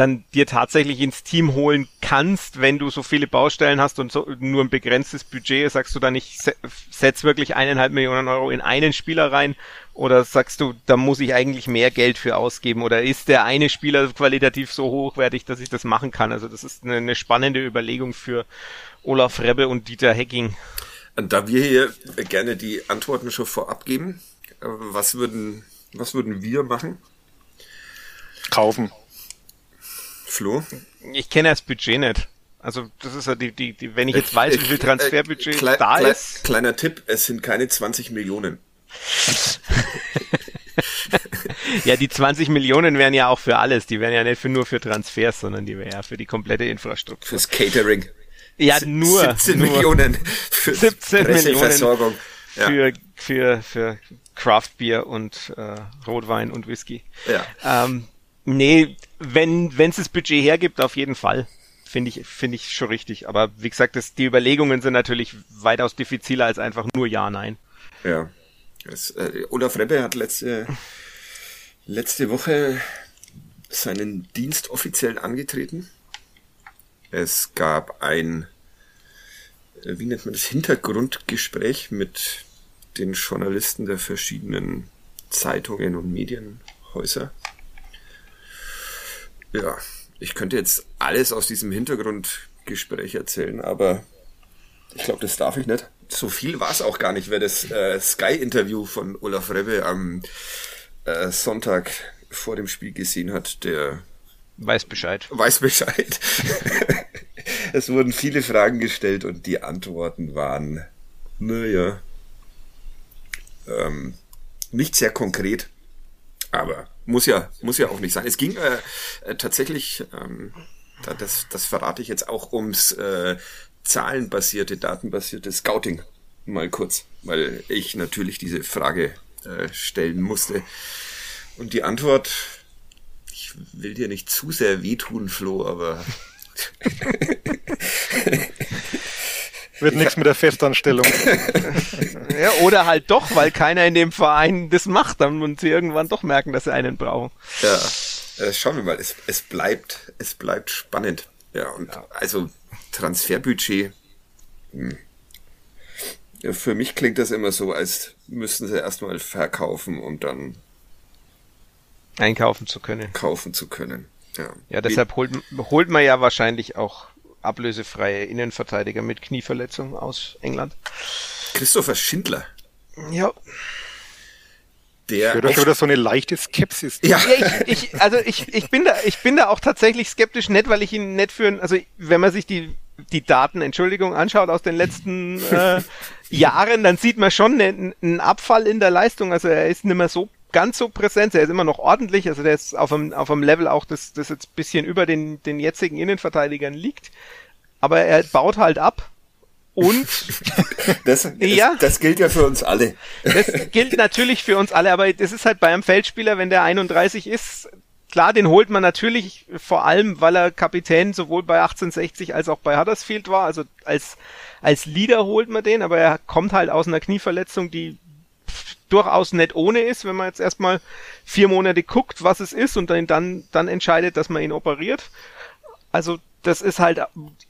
dann dir tatsächlich ins Team holen kannst, wenn du so viele Baustellen hast und so nur ein begrenztes Budget, sagst du dann nicht, se- setz wirklich eineinhalb Millionen Euro in einen Spieler rein oder sagst du, da muss ich eigentlich mehr Geld für ausgeben oder ist der eine Spieler qualitativ so hochwertig, dass ich das machen kann? Also das ist eine, eine spannende Überlegung für Olaf Rebbe und Dieter Hecking. Und da wir hier gerne die Antworten schon vorab geben, äh, was würden, was würden wir machen? Kaufen. Flo? Ich kenne das Budget nicht. Also das ist ja die, die, die wenn ich jetzt weiß, wie viel Äh, Transferbudget klei- da klei- ist. Kleiner Tipp, es sind keine 20 Millionen. [LAUGHS] Ja, die 20 Millionen wären ja auch für alles. Die wären ja nicht für, nur für Transfers, sondern die wären ja für die komplette Infrastruktur. Fürs Catering. Ja, nur, 17 nur Millionen für 17 Presseversorgung. Ja. für, für, für Craftbier und äh, Rotwein und Whisky. Ja. Ähm, nee, wenn es das Budget hergibt, auf jeden Fall. Finde ich, finde ich schon richtig. Aber wie gesagt, das, die Überlegungen sind natürlich weitaus diffiziler als einfach nur Ja, Nein. Ja. Das, äh, Olaf Rebbe hat letzte, letzte Woche seinen Dienst offiziell angetreten. Es gab ein, äh, wie nennt man das, Hintergrundgespräch mit den Journalisten der verschiedenen Zeitungen und Medienhäuser. Ja, ich könnte jetzt alles aus diesem Hintergrundgespräch erzählen, aber ich glaube, das darf ich nicht. So viel war es auch gar nicht, wer das äh, Sky-Interview von Olaf Rebbe am äh, Sonntag vor dem Spiel gesehen hat, der Weiß Bescheid. weiß Bescheid. [LAUGHS] es wurden viele Fragen gestellt und die Antworten waren, naja, ähm, nicht sehr konkret, aber muss ja, muss ja auch nicht sein. Es ging äh, äh, tatsächlich, ähm, da- das, das verrate ich jetzt auch ums äh, zahlenbasierte, datenbasierte Scouting mal kurz, weil ich natürlich diese Frage äh, stellen musste. Und die Antwort, ich will dir nicht zu sehr wehtun, Flo, aber [LAUGHS] [LAUGHS] Wird nichts mit der Festanstellung. [LAUGHS] Ja, oder halt doch, weil keiner in dem Verein das macht, dann und sie irgendwann doch merken, dass sie einen brauchen. ja, äh, schauen wir mal, es, es bleibt, es bleibt spannend. Ja, und also Transferbudget, hm. ja, für mich klingt das immer so, als müssten sie erstmal verkaufen, um dann Einkaufen zu können. kaufen zu können. Ja, Ja, deshalb holt, holt man ja wahrscheinlich auch ablösefreie Innenverteidiger mit Knieverletzung aus England. Christopher Schindler, Ja, der Hört euch auf- wieder so eine leichte Skepsis. ja, Ja, ich, ich, also ich, ich bin da, ich bin da auch tatsächlich skeptisch, nicht weil ich ihn nicht für, also wenn man sich die, die Daten, Entschuldigung, anschaut aus den letzten äh, [LAUGHS] Jahren, dann sieht man schon einen, einen Abfall in der Leistung. Also er ist nicht mehr so ganz so präsent, er ist immer noch ordentlich, also der ist auf einem, auf einem Level auch, das, das jetzt bisschen über den, den jetzigen Innenverteidigern liegt. Aber er baut halt ab. Und [LAUGHS] das, das, Ja. das gilt ja für uns alle. das gilt natürlich für uns alle, aber das ist halt bei einem Feldspieler, wenn der 31 ist, klar, den holt man natürlich vor allem, weil er Kapitän sowohl bei 1860 als auch bei Huddersfield war. Also als, als Leader holt man den, aber er kommt halt aus einer Knieverletzung, die durchaus nicht ohne ist, wenn man jetzt erstmal vier Monate guckt, was es ist und dann, dann, dann entscheidet, dass man ihn operiert. Also das ist halt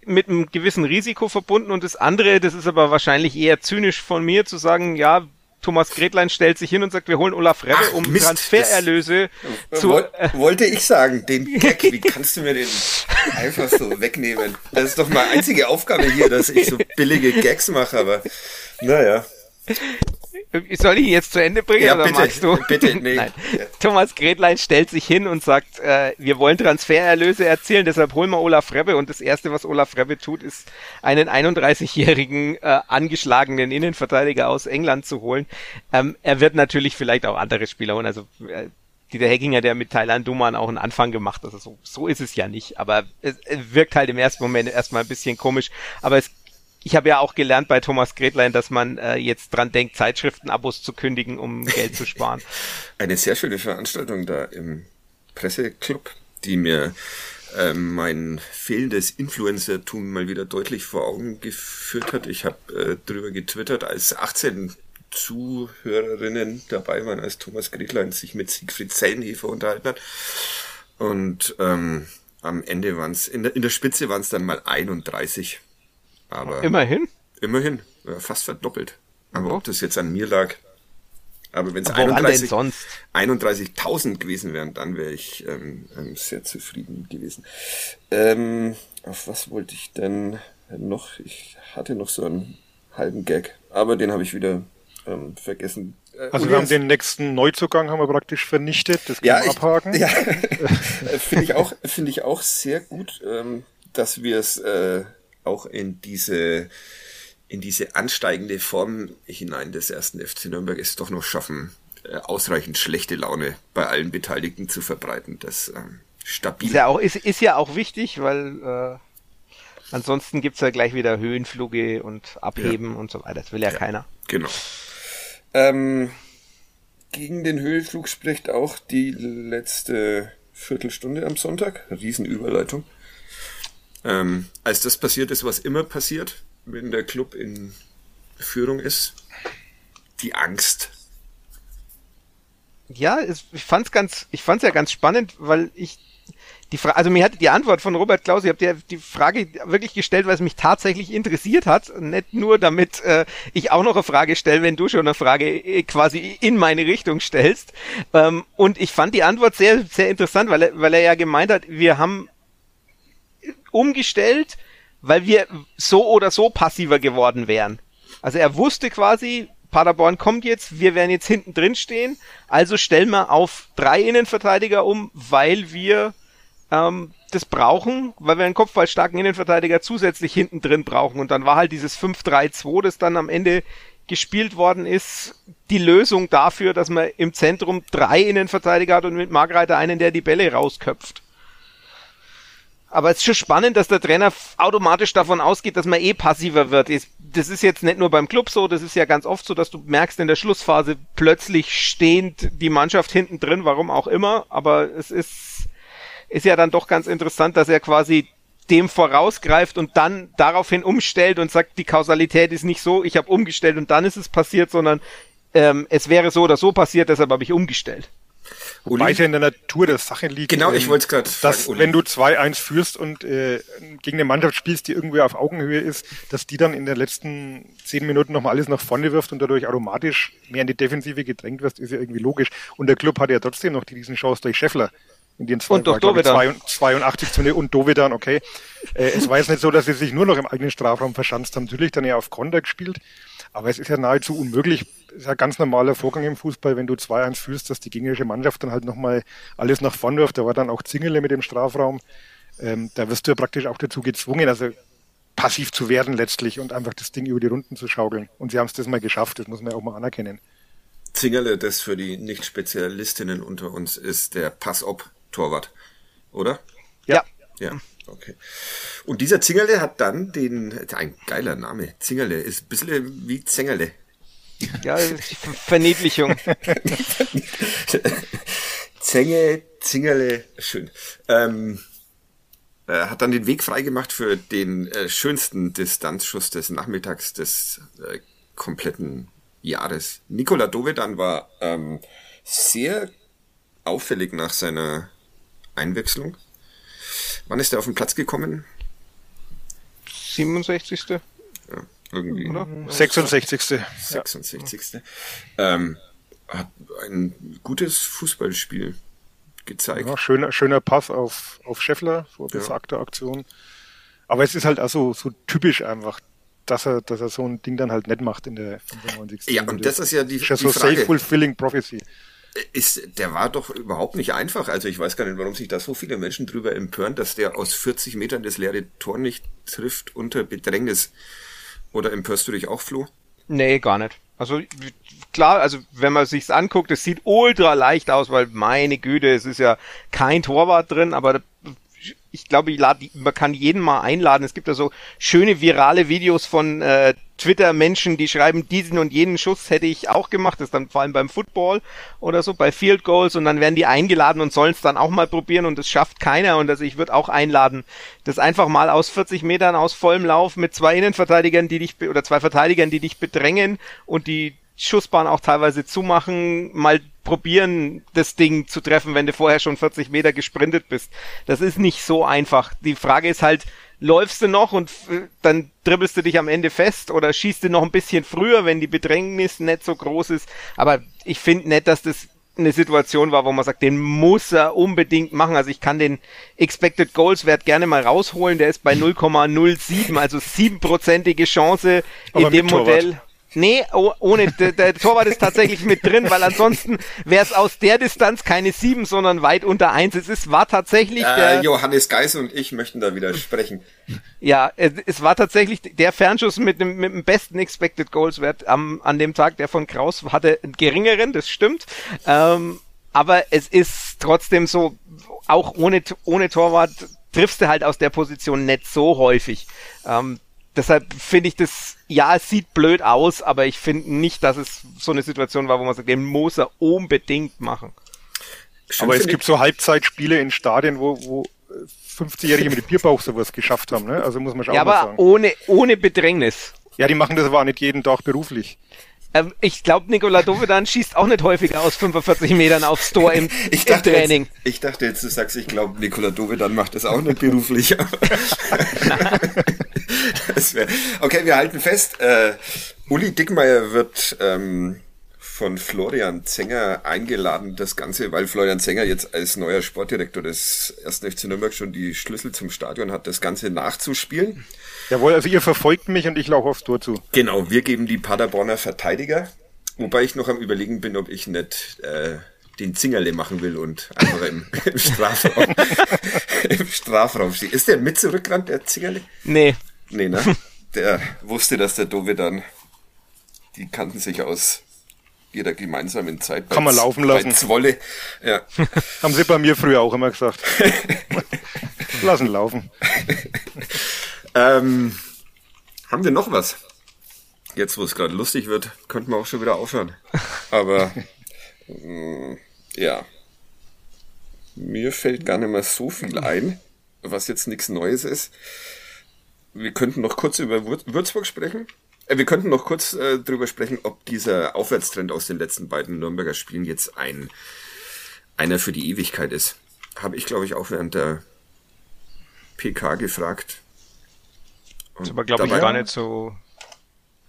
mit einem gewissen Risiko verbunden und das andere, das ist aber wahrscheinlich eher zynisch von mir zu sagen, ja, Thomas Gretlein stellt sich hin und sagt, wir holen Olaf Rebbe, Ach, um Mist, Transfererlöse das, zu... woll, wollte ich sagen, den Gag, wie [LAUGHS] kannst du mir den einfach so wegnehmen? Das ist doch meine einzige Aufgabe hier, dass ich so billige Gags mache, aber naja. Soll ich ihn jetzt zu Ende bringen Ja, oder bitte, magst du? bitte, nee. [LAUGHS] Nein. Thomas Gretlein stellt sich hin und sagt, äh, wir wollen Transfererlöse erzielen, deshalb holen wir Olaf Rebbe und das erste, was Olaf Rebbe tut, ist einen 31-jährigen äh, angeschlagenen Innenverteidiger aus England zu holen. Ähm, er wird natürlich vielleicht auch andere Spieler holen, also äh, Dieter Heckinger, der mit Thailand Duman auch einen Anfang gemacht, also so, so ist es ja nicht, aber es, es wirkt halt im ersten Moment erstmal ein bisschen komisch, aber es ich habe ja auch gelernt bei Thomas Gretlein, dass man äh, jetzt dran denkt, Zeitschriftenabos zu kündigen, um [LAUGHS] Geld zu sparen. Eine sehr schöne Veranstaltung da im Presseclub, die mir äh, mein fehlendes Influencer-Tum mal wieder deutlich vor Augen geführt hat. Ich habe äh, drüber getwittert, als 18 Zuhörerinnen dabei waren, als Thomas Gretlein sich mit Siegfried Zellenhefer unterhalten hat. Und ähm, am Ende waren es, in in der Spitze waren es dann mal 31. Aber Immerhin. immerhin, fast verdoppelt. Aber ob das jetzt an mir lag, aber wenn es Aber woran denn 31 sonst? 31.000 gewesen wären, dann wäre ich ähm, ähm, sehr zufrieden gewesen. Ähm, auf was wollte ich denn noch? Ich hatte noch so einen halben Gag, aber den habe ich wieder ähm, vergessen. Äh, Also wir haben den nächsten Neuzugang haben wir praktisch vernichtet. Das können ja, wir ich, abhaken. ja, [LAUGHS] finde ich auch, finde ich auch sehr gut, ähm, dass wir es äh, auch in diese in diese ansteigende Form hinein des ersten FC Nürnberg es doch noch schaffen, äh, ausreichend schlechte Laune bei allen Beteiligten zu verbreiten. Das ähm, stabil. Ist ja auch, ist, ist ja auch wichtig, weil äh, ansonsten gibt's ja gleich wieder Höhenfluge und Abheben und so weiter. Das will ja, keiner. Genau. Ähm, gegen den Höhenflug spricht auch die letzte Viertelstunde am Sonntag. Riesenüberleitung. Ähm, als das passiert ist, was immer passiert, wenn der Club in Führung ist, die Angst. Ja, es, ich fand's ganz, ich fand's ja ganz spannend, weil ich die Frage, also mir hatte die Antwort von Robert Klaus, ich habe dir die Frage wirklich gestellt, weil es mich tatsächlich interessiert hat, nicht nur damit äh, ich auch noch eine Frage stelle, wenn du schon eine Frage äh, quasi in meine Richtung stellst. Ähm, und ich fand die Antwort sehr, sehr interessant, weil er, weil er ja gemeint hat, wir haben umgestellt, weil wir so oder so passiver geworden wären. Also er wusste quasi, Paderborn kommt jetzt, wir werden jetzt hinten drin stehen, also stellen wir auf drei Innenverteidiger um, weil wir ähm, das brauchen, weil wir einen kopfballstarken Innenverteidiger zusätzlich hinten drin brauchen. Und dann war halt dieses 5-3-2, das dann am Ende gespielt worden ist, die Lösung dafür, dass man im Zentrum drei Innenverteidiger hat und mit Margreiter einen, der die Bälle rausköpft. Aber es ist schon spannend, dass der Trainer automatisch davon ausgeht, dass man eh passiver wird. Das ist jetzt nicht nur beim Club so, das ist ja ganz oft so, dass du merkst in der Schlussphase plötzlich stehend die Mannschaft hinten drin, warum auch immer. Aber es ist, ist ja dann doch ganz interessant, dass er quasi dem vorausgreift und dann daraufhin umstellt und sagt, die Kausalität ist nicht so, ich habe umgestellt und dann ist es passiert, sondern ähm, es wäre so oder so passiert, deshalb habe ich umgestellt. Wobei es ja in der Natur der Sache liegt. Genau, ich ähm, wollte es gerade dass fragen, Uli. wenn du 2-1 führst und äh, gegen eine Mannschaft spielst, die irgendwie auf Augenhöhe ist, dass die dann in den letzten zehn Minuten nochmal alles nach vorne wirft und dadurch automatisch mehr in die Defensive gedrängt wirst, ist ja irgendwie logisch. Und der Club hatte ja trotzdem noch die Riesenchance durch Scheffler. In den zwei, Und durch war, glaub ich, Dovedan. 82 Zone und Dovedan, okay. Äh, es war jetzt nicht so, dass sie sich nur noch im eigenen Strafraum verschanzt haben. Natürlich dann ja auf Konter gespielt. Aber es ist ja nahezu unmöglich. Ist ja ein ganz normaler Vorgang im Fußball, wenn du 2-1 führst, dass die gegnerische Mannschaft dann halt nochmal alles nach vorn wirft. Da war dann auch Zingele mit dem Strafraum. Ähm, da wirst du ja praktisch auch dazu gezwungen, also passiv zu werden letztlich und einfach das Ding über die Runden zu schaukeln. Und sie haben es das mal geschafft, das muss man ja auch mal anerkennen. Zingerle, das für die Nicht-Spezialistinnen unter uns ist der Pass-Op-Torwart, oder? Ja. Ja, okay. Und dieser Zingerle hat dann den, ein geiler Name, Zingerle, ist ein bisschen wie Zengerle. Ja, das ist die Ver- Verniedlichung. [LAUGHS] Zenge, Zingerle, schön. Ähm, äh, hat dann den Weg freigemacht für den äh, schönsten Distanzschuss des Nachmittags des äh, kompletten Jahres. Nikola Dovedan war ähm, sehr auffällig nach seiner Einwechslung. Wann ist er auf den Platz gekommen? 67. irgendwie. Oder? 66. 66. Ja. Ähm, hat ein gutes Fußballspiel gezeigt. Ja, schöner, schöner Pass auf, auf Scheffler vor besagter ja. Aktion. Aber es ist halt auch so, so typisch einfach, dass er, dass er so ein Ding dann halt nicht macht in der 95. Ja, und das ist ja die, die so self-fulfilling prophecy. Ist, der war doch überhaupt nicht einfach. Also ich weiß gar nicht, warum sich da so viele Menschen drüber empören, dass der aus 40 Metern das leere Tor nicht trifft unter Bedrängnis. Oder empörst du dich auch, Flo? Nee, gar nicht. Also klar, also wenn man sich's anguckt, es sieht ultra leicht aus, weil meine Güte, es ist ja kein Torwart drin, aber ich glaube, ich lad, man kann jeden mal einladen. Es gibt da so schöne virale Videos von äh, Twitter-Menschen, die schreiben, diesen und jenen Schuss hätte ich auch gemacht. Das ist dann vor allem beim Football oder so, bei Field Goals und dann werden die eingeladen und sollen es dann auch mal probieren und das schafft keiner. Und also ich würde auch einladen, das einfach mal aus 40 Metern aus vollem Lauf mit zwei Innenverteidigern, die dich oder zwei Verteidigern, die dich bedrängen und die Schussbahn auch teilweise zumachen, mal probieren, das Ding zu treffen, wenn du vorher schon 40 Meter gesprintet bist. Das ist nicht so einfach. Die Frage ist halt, läufst du noch und dann dribbelst du dich am Ende fest oder schießt du noch ein bisschen früher, wenn die Bedrängnis nicht so groß ist. Aber ich finde nicht, dass das eine Situation war, wo man sagt, den muss er unbedingt machen. Also ich kann den Expected Goals Wert gerne mal rausholen. Der ist bei [LAUGHS] 0,07, also siebenprozentige Chance Aber in dem Modell. Nee, oh, ohne, der, der Torwart ist tatsächlich mit drin, weil ansonsten wäre es aus der Distanz keine sieben, sondern weit unter eins. Es ist, war tatsächlich äh, der... Johannes Geis und ich möchten da widersprechen. Ja, es, es war tatsächlich der Fernschuss mit dem, mit dem besten Expected Goals Wert am, an dem Tag. Der von Kraus hatte einen geringeren, das stimmt. Ähm, aber es ist trotzdem so, auch ohne, ohne Torwart triffst du halt aus der Position nicht so häufig. Ähm, deshalb finde ich das, ja, es sieht blöd aus, aber ich finde nicht, dass es so eine Situation war, wo man sagt, den muss er unbedingt machen. aber es gibt so Halbzeitspiele in Stadien, wo, wo 50-Jährige mit dem Bierbauch sowas geschafft haben, ne? Also muss man schon ja, auch aber sagen. ohne, ohne Bedrängnis. Ja, die machen das aber auch nicht jeden Tag beruflich. Ähm, ich glaube, Nikola Dovedan schießt auch nicht häufiger aus 45 Metern aufs Tor im, [LAUGHS] ich im Training. Jetzt, ich dachte jetzt, du sagst, ich glaube, Nikola Dovedan macht das auch nicht beruflich. [LAUGHS] [LAUGHS] wär, okay, wir halten fest. Äh, Uli Dickmeier wird ähm, von Florian Zenger eingeladen, das Ganze, weil Florian Zenger jetzt als neuer Sportdirektor des 1. FC Nürnberg schon die Schlüssel zum Stadion hat, das Ganze nachzuspielen. Jawohl, also ihr verfolgt mich und ich laufe aufs Tor zu. Genau, wir geben die Paderborner Verteidiger, wobei ich noch am überlegen bin, ob ich nicht äh, den Zingerle machen will und einfach im, [LAUGHS] im Strafraum [LAUGHS] im Strafraum stehe. Ist der mit zurückgerannt, der Zingerle? Nee. Nee, ne? [LAUGHS] Der wusste, dass der Dove dann die kannten sich aus jeder gemeinsamen Zeit. Kann man laufen lassen. Zwolle. Ja. Haben sie bei mir früher auch immer gesagt. lassen laufen. Ähm, haben wir noch was? Jetzt, wo es gerade lustig wird, könnten wir auch schon wieder aufhören. [LAUGHS] Aber mh, mm, ja, mir fällt gar nicht mehr so viel ein, was jetzt nichts Neues ist. Wir könnten noch kurz über Würzburg sprechen. Äh, wir könnten noch kurz äh, drüber sprechen, ob dieser Aufwärtstrend aus den letzten beiden Nürnberger Spielen jetzt ein einer für die Ewigkeit ist. Habe ich, glaube ich, auch während der PK gefragt. Das aber, glaube ich, gar nicht so.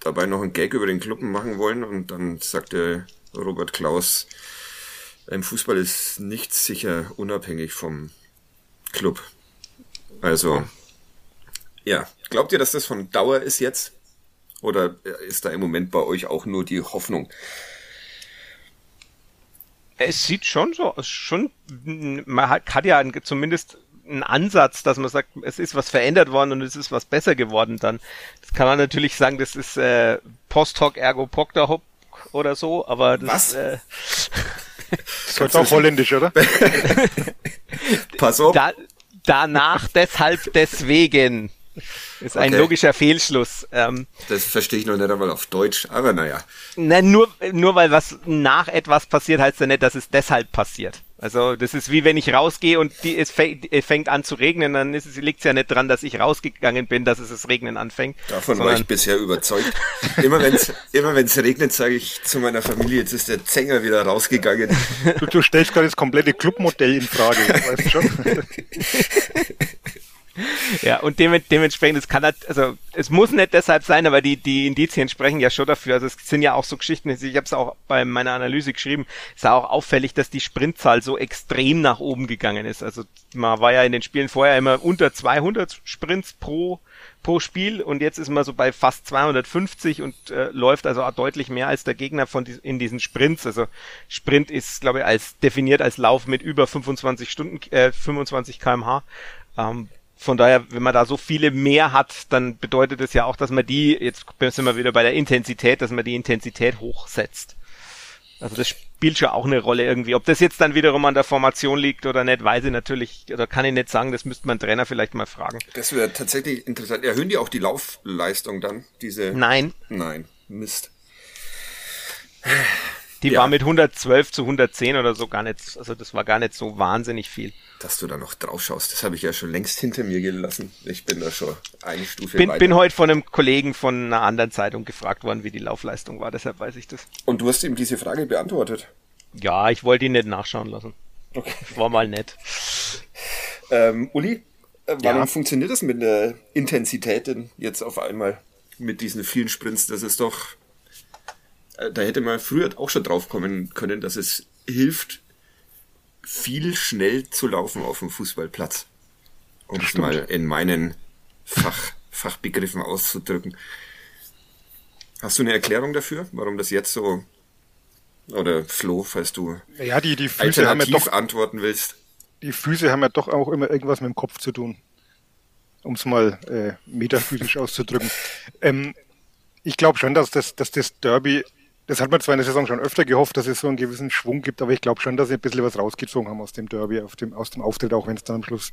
Dabei noch einen Gag über den Club machen wollen und dann sagte Robert Klaus, im Fußball ist nichts sicher unabhängig vom Club. Also, ja. Glaubt ihr, dass das von Dauer ist jetzt? Oder ist da im Moment bei euch auch nur die Hoffnung? Es sieht schon so, schon, man hat, hat ja zumindest einen Ansatz, dass man sagt, es ist was verändert worden und es ist was besser geworden dann. Das kann man natürlich sagen, das ist äh, Post hoc ergo proctor hoc oder so, aber das was? Äh, das ist auch holländisch, oder? [LAUGHS] Pass auf. Da, danach, deshalb, deswegen. Ist ein okay. logischer Fehlschluss. Ähm, das verstehe ich noch nicht einmal auf Deutsch, aber naja. Na, nur, nur weil was nach etwas passiert, heißt ja nicht, dass es deshalb passiert. Also das ist wie wenn ich rausgehe und die, es fängt an zu regnen, dann ist es, liegt es ja nicht dran, dass ich rausgegangen bin, dass es das Regnen anfängt. Davon war ich bisher überzeugt. Immer wenn es immer wenn's regnet, sage ich zu meiner Familie, jetzt ist der Zänger wieder rausgegangen. Du, du stellst gerade das komplette Clubmodell in Frage, weißt du schon? [LAUGHS] [LAUGHS] Ja, und dem, dementsprechend, es kann halt, also es muss nicht deshalb sein, aber die, die Indizien sprechen ja schon dafür. Also es sind ja auch so Geschichten, ich habe es auch bei meiner Analyse geschrieben, es war auch auffällig, dass die Sprintzahl so extrem nach oben gegangen ist. Also man war ja in den Spielen vorher immer unter 200 Sprints pro pro Spiel und jetzt ist man so bei fast 250 und äh, läuft also auch deutlich mehr als der Gegner von die, in diesen Sprints. Also Sprint ist, glaube ich, als definiert als Lauf mit über 25 Stunden, äh, 25 kmh. Ähm, von daher, wenn man da so viele mehr hat, dann bedeutet es ja auch, dass man die, jetzt sind wir wieder bei der Intensität, dass man die Intensität hochsetzt. Also das spielt schon auch eine Rolle irgendwie. Ob das jetzt dann wiederum an der Formation liegt oder nicht, weiß ich natürlich, oder kann ich nicht sagen, das müsste man Trainer vielleicht mal fragen. Das wäre tatsächlich interessant. Erhöhen die auch die Laufleistung dann, diese? Nein. Nein, Mist. Die ja. war mit 112 zu 110 oder so gar nicht, also das war gar nicht so wahnsinnig viel. Dass du da noch drauf schaust, das habe ich ja schon längst hinter mir gelassen. Ich bin da schon eine Stufe bin, weiter. Bin heute von einem Kollegen von einer anderen Zeitung gefragt worden, wie die Laufleistung war, deshalb weiß ich das. Und du hast ihm diese Frage beantwortet? Ja, ich wollte ihn nicht nachschauen lassen. Okay. War mal nett. Ähm, Uli, äh, warum ja. funktioniert das mit der Intensität denn jetzt auf einmal mit diesen vielen Sprints? Das ist doch da hätte man früher auch schon drauf kommen können, dass es hilft, viel schnell zu laufen auf dem Fußballplatz. Um es mal in meinen Fach, Fachbegriffen auszudrücken. Hast du eine Erklärung dafür, warum das jetzt so oder Flo, falls du ja, die, die Füße haben ja doch, antworten willst. Die Füße haben ja doch auch immer irgendwas mit dem Kopf zu tun. Um es mal äh, metaphysisch auszudrücken. Ähm, ich glaube schon, dass das, dass das Derby das hat man zwar in der Saison schon öfter gehofft, dass es so einen gewissen Schwung gibt, aber ich glaube schon, dass sie ein bisschen was rausgezogen haben aus dem Derby, dem, aus dem Auftritt, auch wenn es dann am Schluss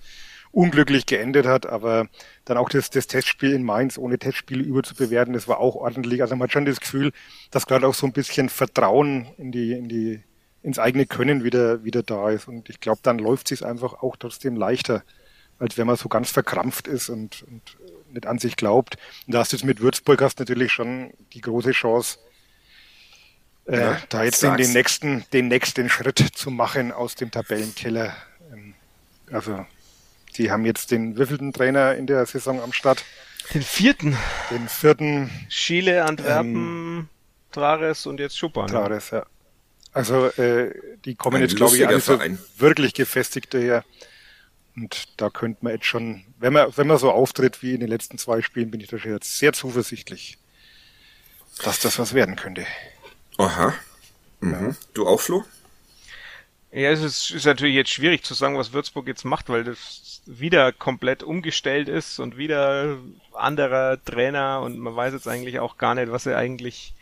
unglücklich geendet hat. Aber dann auch das, das Testspiel in Mainz ohne Testspiele überzubewerten, das war auch ordentlich. Also man hat schon das Gefühl, dass gerade auch so ein bisschen Vertrauen in die, in die, ins eigene Können wieder, wieder da ist. Und ich glaube, dann läuft es sich einfach auch trotzdem leichter, als wenn man so ganz verkrampft ist und, und nicht an sich glaubt. Und da hast du jetzt mit Würzburg hast natürlich schon die große Chance, äh, ja, da jetzt den, den, nächsten, den nächsten Schritt zu machen aus dem Tabellenkeller. Ähm, also, die haben jetzt den wievielten Trainer in der Saison am Start? Den vierten. Den vierten. Chile, Antwerpen, ähm, Trares und jetzt Schuppan. Ne? Trares, ja. Also, äh, die kommen Ein jetzt, glaube ich, alle so wirklich gefestigte her. Und da könnte man jetzt schon, wenn man, wenn man so auftritt wie in den letzten zwei Spielen, bin ich da schon jetzt sehr zuversichtlich, dass das was werden könnte. Aha. Mhm. Du auch, Flo? Ja, es ist, ist natürlich jetzt schwierig zu sagen, was Würzburg jetzt macht, weil das wieder komplett umgestellt ist und wieder anderer Trainer und man weiß jetzt eigentlich auch gar nicht, was sie eigentlich,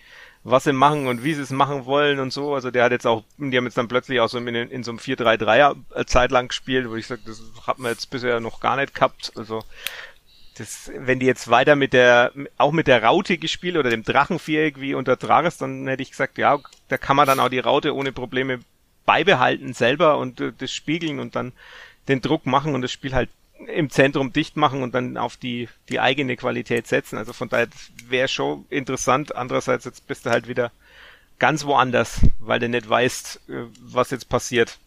was sie machen und wie sie es machen wollen und so. Also der hat jetzt auch, die haben jetzt dann plötzlich auch so in, in so einem 4-3-3er Zeit lang gespielt, wo ich sage, das hat man jetzt bisher noch gar nicht gehabt. Also das, wenn die jetzt weiter mit der, auch mit der Raute gespielt oder dem Drachenviereck wie unter Trares, dann hätte ich gesagt, ja, da kann man dann auch die Raute ohne Probleme beibehalten selber und äh, das spiegeln und dann den Druck machen und das Spiel halt im Zentrum dicht machen und dann auf die, die eigene Qualität setzen. Also von daher wäre schon interessant. Andererseits jetzt bist du halt wieder ganz woanders, weil du nicht weißt, äh, was jetzt passiert.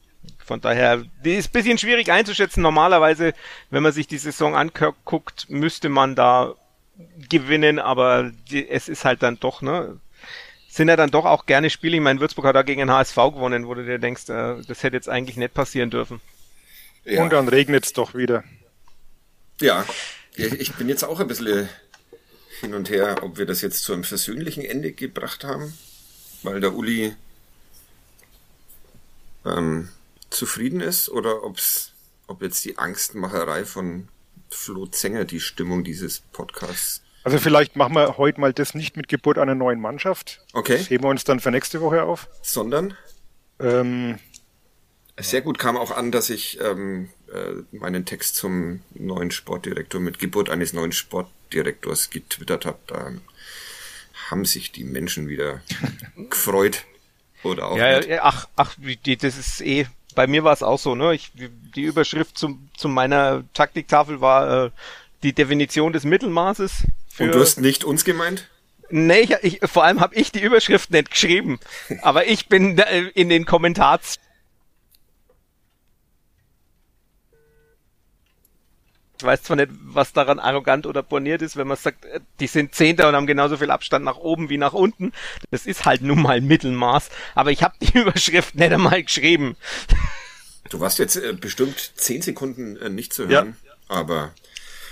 Von daher, die ist ein bisschen schwierig einzuschätzen. Normalerweise, wenn man sich die Saison anguckt, müsste man da gewinnen, aber die, es ist halt dann doch, ne? Sind ja dann doch auch gerne Spiele. Ich meine, Würzburg hat da gegen den HSV gewonnen, wo du dir denkst, äh, das hätte jetzt eigentlich nicht passieren dürfen. Ja. Und dann regnet es doch wieder. Ja, ich bin jetzt auch ein bisschen hin und her, ob wir das jetzt zu einem versöhnlichen Ende gebracht haben, weil der Uli ähm, zufrieden ist oder ob's, ob jetzt die Angstmacherei von Flo Zenger die Stimmung dieses Podcasts. Also vielleicht machen wir heute mal das nicht mit Geburt einer neuen Mannschaft. Okay. Das heben wir uns dann für nächste Woche auf. Sondern? Ähm, Sehr gut kam auch an, dass ich ähm, äh, meinen Text zum neuen Sportdirektor mit Geburt eines neuen Sportdirektors getwittert habe. Da haben sich die Menschen wieder [LAUGHS] gefreut. Oder auch ja, nicht. ach, ach, das ist eh bei mir war es auch so, ne? Ich, die Überschrift zum, zu meiner Taktiktafel war äh, die Definition des Mittelmaßes. Für, Und du hast nicht uns gemeint? Nee, ich, ich, vor allem habe ich die Überschrift nicht geschrieben. [LAUGHS] aber ich bin in den Kommentars. Ich weiß zwar nicht, was daran arrogant oder borniert ist, wenn man sagt, äh, die sind Zehnter und haben genauso viel Abstand nach oben wie nach unten. Das ist halt nun mal Mittelmaß. Aber ich habe die [LAUGHS] Überschrift nicht einmal geschrieben. Du warst jetzt äh, bestimmt zehn Sekunden äh, nicht zu hören, ja. aber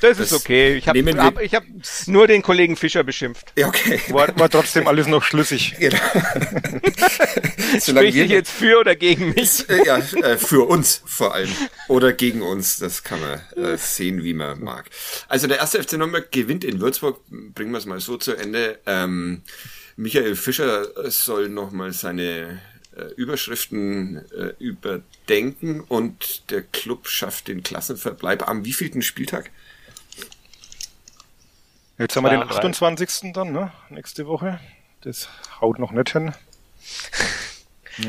das, das ist okay. Ich habe hab, ich hab nur den Kollegen Fischer beschimpft. Ja, okay. War, war trotzdem alles noch schlüssig. [LAUGHS] Genau. [LAUGHS] Spricht dich jetzt für oder gegen mich? Äh, ja, äh, für uns vor allem. Oder gegen uns. Das kann man äh, sehen, wie man mag. Also der erste FC Nürnberg gewinnt in Würzburg. Bringen wir es mal so zu Ende. Ähm, Michael Fischer soll nochmal seine Überschriften äh, überdenken und der Club schafft den Klassenverbleib am wievielten Spieltag? Jetzt haben wir den 28. dann, ne? Nächste Woche. Das haut noch nicht hin. [LAUGHS]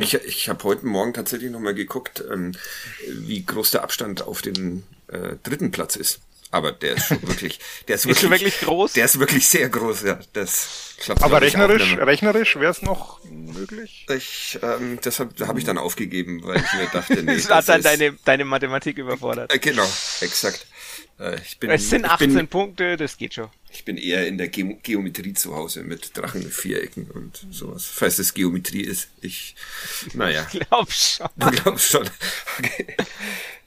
Ich, ich habe heute Morgen tatsächlich nochmal geguckt, ähm, wie groß der Abstand auf den äh, dritten Platz ist. Aber der ist schon [LAUGHS] wirklich, der ist, ist wirklich, wirklich groß. Der ist wirklich sehr groß, ja. Das klappt. Aber rechnerisch, rechnerisch wäre es noch möglich. Ich, ähm, deshalb habe ich dann aufgegeben, weil ich mir dachte, nee, [LAUGHS] das, das hat dann deine deine Mathematik überfordert. Äh, genau, exakt. Äh, ich bin, es sind 18 bin, Punkte, das geht schon. Ich bin eher in der Ge Geometrie zu Hause mit Drachen, Vierecken und sowas. Falls es Geometrie ist. Ich, naja. [LAUGHS] Ich glaub schon. Du glaubst schon. Okay.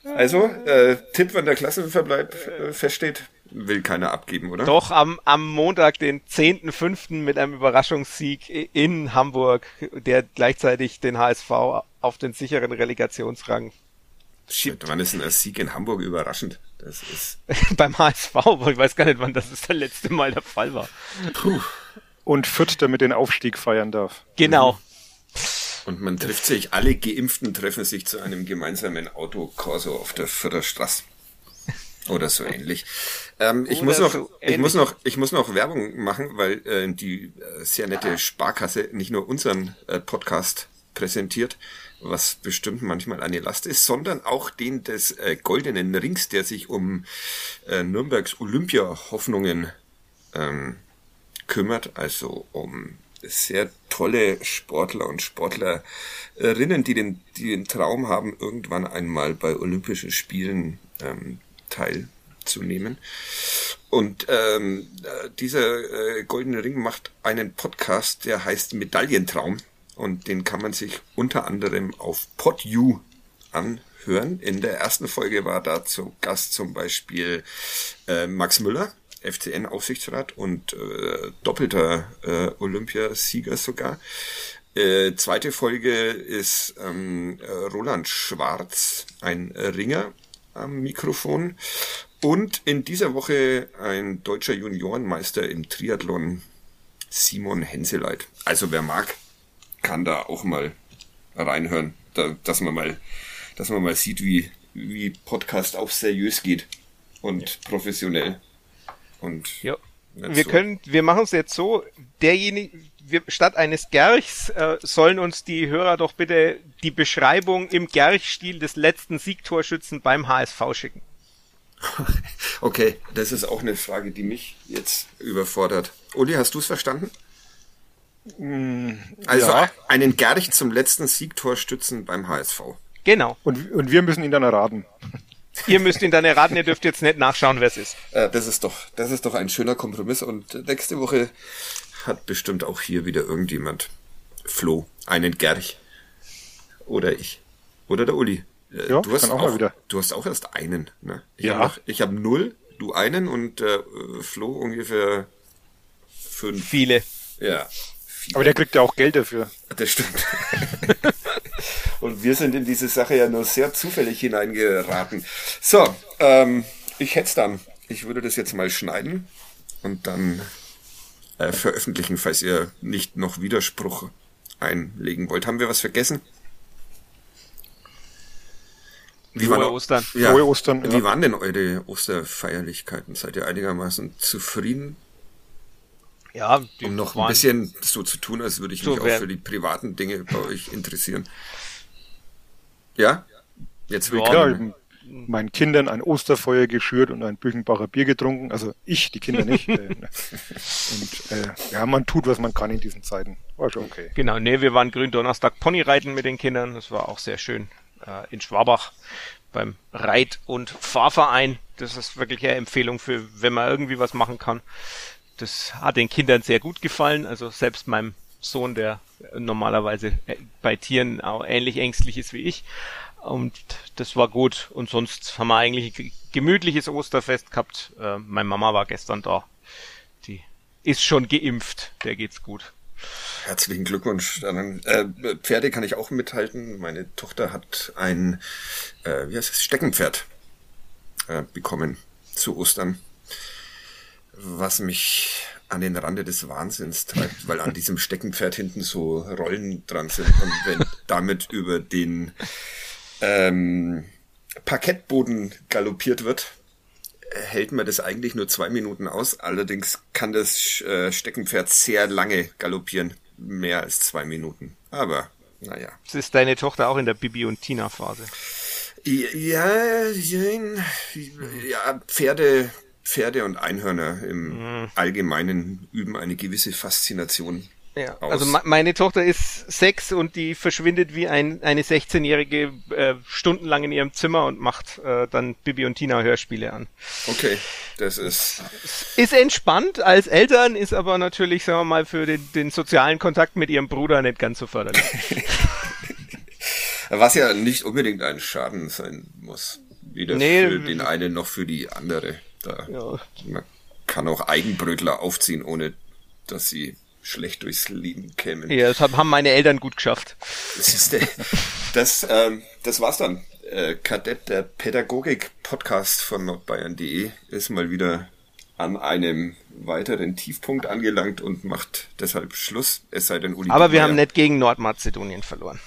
Also, äh, Tipp, wann der Klassenverbleib äh, feststeht, will keiner abgeben, oder? Doch, am, am Montag, den 10.05. mit einem Überraschungssieg in Hamburg, der gleichzeitig den HSV auf den sicheren Relegationsrang Shit, wann ist denn ein Sieg in Hamburg überraschend? Das ist. [LAUGHS] Beim HSV, ich weiß gar nicht, wann das das letzte Mal der Fall war. Puh. Und Fürth, damit den Aufstieg feiern darf. Genau. Und man trifft sich, alle Geimpften treffen sich zu einem gemeinsamen Autokorso auf der Fürther Straße. Oder so ähnlich. Ähm, ich, muss noch, so ich muss noch, ich muss noch Werbung machen, weil äh, die äh, sehr nette Sparkasse nicht nur unseren äh, Podcast präsentiert, was bestimmt manchmal eine Last ist, sondern auch den des äh, Goldenen Rings, der sich um äh, Nürnbergs Olympia-Hoffnungen ähm, kümmert, also um sehr tolle Sportler und Sportlerinnen, die den, die den Traum haben, irgendwann einmal bei Olympischen Spielen ähm, teilzunehmen. Und ähm, äh, dieser äh, Goldene Ring macht einen Podcast, der heißt Medaillentraum und den kann man sich unter anderem auf PodU anhören. In der ersten Folge war da zu Gast zum Beispiel äh, Max Müller, FCN-Aufsichtsrat und äh, doppelter äh, Olympiasieger sogar. Äh, zweite Folge ist ähm, Roland Schwarz, ein Ringer am Mikrofon. Und in dieser Woche ein deutscher Juniorenmeister im Triathlon, Simon Henseleit. Also wer mag, kann da auch mal reinhören, da, dass man mal, dass man mal sieht, wie, wie Podcast auch seriös geht und ja. professionell. Und ja. wir so. können, wir machen es jetzt so, derjenige, wir, statt eines Gerchs äh, sollen uns die Hörer doch bitte die Beschreibung im Gerch-Stil des letzten Siegtorschützen beim HSV schicken. [LAUGHS] Okay, das ist auch eine Frage, die mich jetzt überfordert. Uli, hast du es verstanden? Mm, also ja. einen Gerch zum letzten Siegtor stützen beim HSV. Genau. Und, und wir müssen ihn dann erraten. Ihr müsst ihn dann erraten, ihr dürft jetzt nicht nachschauen, wer es ist. Äh, das ist doch, das ist doch ein schöner Kompromiss und nächste Woche hat bestimmt auch hier wieder irgendjemand Flo, einen Gerch. Oder ich. Oder der Uli. Äh, ja, du hast auch, auch wieder. Du hast auch erst einen, ne? Ich ja. Hab ich habe null, du einen und äh, Flo ungefähr fünf. Viele. Ja. Aber der kriegt ja auch Geld dafür. Das stimmt. [LAUGHS] Und wir sind in diese Sache ja nur sehr zufällig hineingeraten. So, ähm, ich hätte es dann. Ich würde das jetzt mal schneiden und dann äh, veröffentlichen, falls ihr nicht noch Widerspruch einlegen wollt. Haben wir was vergessen? Wie Frohe waren, Ostern. Ja, Frohe Ostern. Wie ja. waren denn eure Osterfeierlichkeiten? Seid ihr einigermaßen zufrieden? Ja, um noch ein bisschen so zu tun, als würde ich so mich auch für die privaten Dinge bei euch interessieren. Ja? Jetzt will ja, ich meinen Kindern ein Osterfeuer geschürt und ein Büchenbacher Bier getrunken. Also ich, die Kinder nicht. [LAUGHS] Äh, und äh, ja, man tut, was man kann in diesen Zeiten. War schon okay. Genau, nee, wir waren Gründonnerstag Ponyreiten mit den Kindern. Das war auch sehr schön. Äh, in Schwabach beim Reit- und Fahrverein. Das ist wirklich eine Empfehlung für, wenn man irgendwie was machen kann. Das hat den Kindern sehr gut gefallen. Also selbst meinem Sohn, der normalerweise äh, bei Tieren auch ähnlich ängstlich ist wie ich. Und das war gut. Und sonst haben wir eigentlich ein gemütliches Osterfest gehabt. Äh, meine Mama war gestern da. Die ist schon geimpft. Der geht's gut. Herzlichen Glückwunsch. Äh, Pferde kann ich auch mithalten. Meine Tochter hat ein, äh, wie heißt es, Steckenpferd äh, bekommen zu Ostern. Was mich an den Rande des Wahnsinns treibt, weil an diesem Steckenpferd hinten so Rollen dran sind und wenn damit über den ähm, Parkettboden galoppiert wird, hält man das eigentlich nur zwei Minuten aus. Allerdings kann das äh, Steckenpferd sehr lange galoppieren. Mehr als zwei Minuten. Aber, naja. Das ist deine Tochter auch in der Bibi und Tina Phase. Ja, ja, Pferde, Pferde und Einhörner im mhm. Allgemeinen üben eine gewisse Faszination ja, aus. also meine Tochter ist sechs und die verschwindet wie ein, eine 16-Jährige äh, stundenlang in ihrem Zimmer und macht äh, dann Bibi und Tina Hörspiele an. Okay, das ist... Ist entspannt als Eltern, ist aber natürlich, sagen wir mal, für den, den sozialen Kontakt mit ihrem Bruder nicht ganz so förderlich. [LAUGHS] Was ja nicht unbedingt ein Schaden sein muss. Weder nee, für den einen noch für die andere. Da, ja. Man kann auch Eigenbrötler aufziehen, ohne dass sie schlecht durchs Leben kämen. Ja, das haben meine Eltern gut geschafft. Das, ist der, das, ähm, das war's dann. Äh, Kadett, der Pädagogik-Podcast von nordbayern.de ist mal wieder an einem weiteren Tiefpunkt angelangt und macht deshalb Schluss, es sei denn Uli. Aber wir haben nicht gegen Nordmazedonien verloren.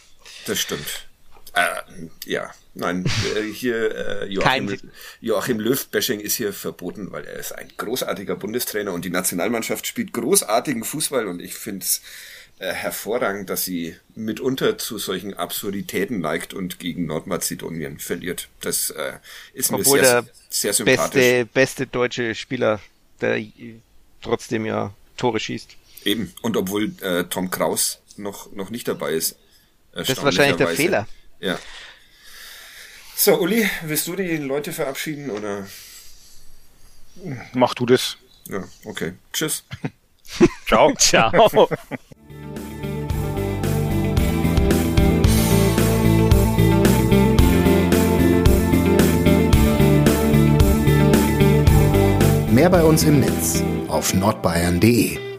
Das stimmt. Äh, ja, nein, äh, hier äh, Joachim, Joachim Löw-Bashing ist hier verboten, weil er ist ein großartiger Bundestrainer und die Nationalmannschaft spielt großartigen Fußball und ich finde es äh, hervorragend, dass sie mitunter zu solchen Absurditäten neigt und gegen Nordmazedonien verliert. Das äh, ist Obwohl mir sehr, sehr sympathisch. Beste, beste deutsche Spieler, der trotzdem ja Tore schießt. Eben. Und obwohl äh, Tom Kraus noch, noch nicht dabei ist. Das ist wahrscheinlich der Fehler. Ja. So, Uli, willst du die Leute verabschieden oder? Mach du das. Ja, okay. Tschüss. [LAUGHS] Ciao. [LAUGHS] Ciao. Mehr bei uns im Netz auf nordbayern.de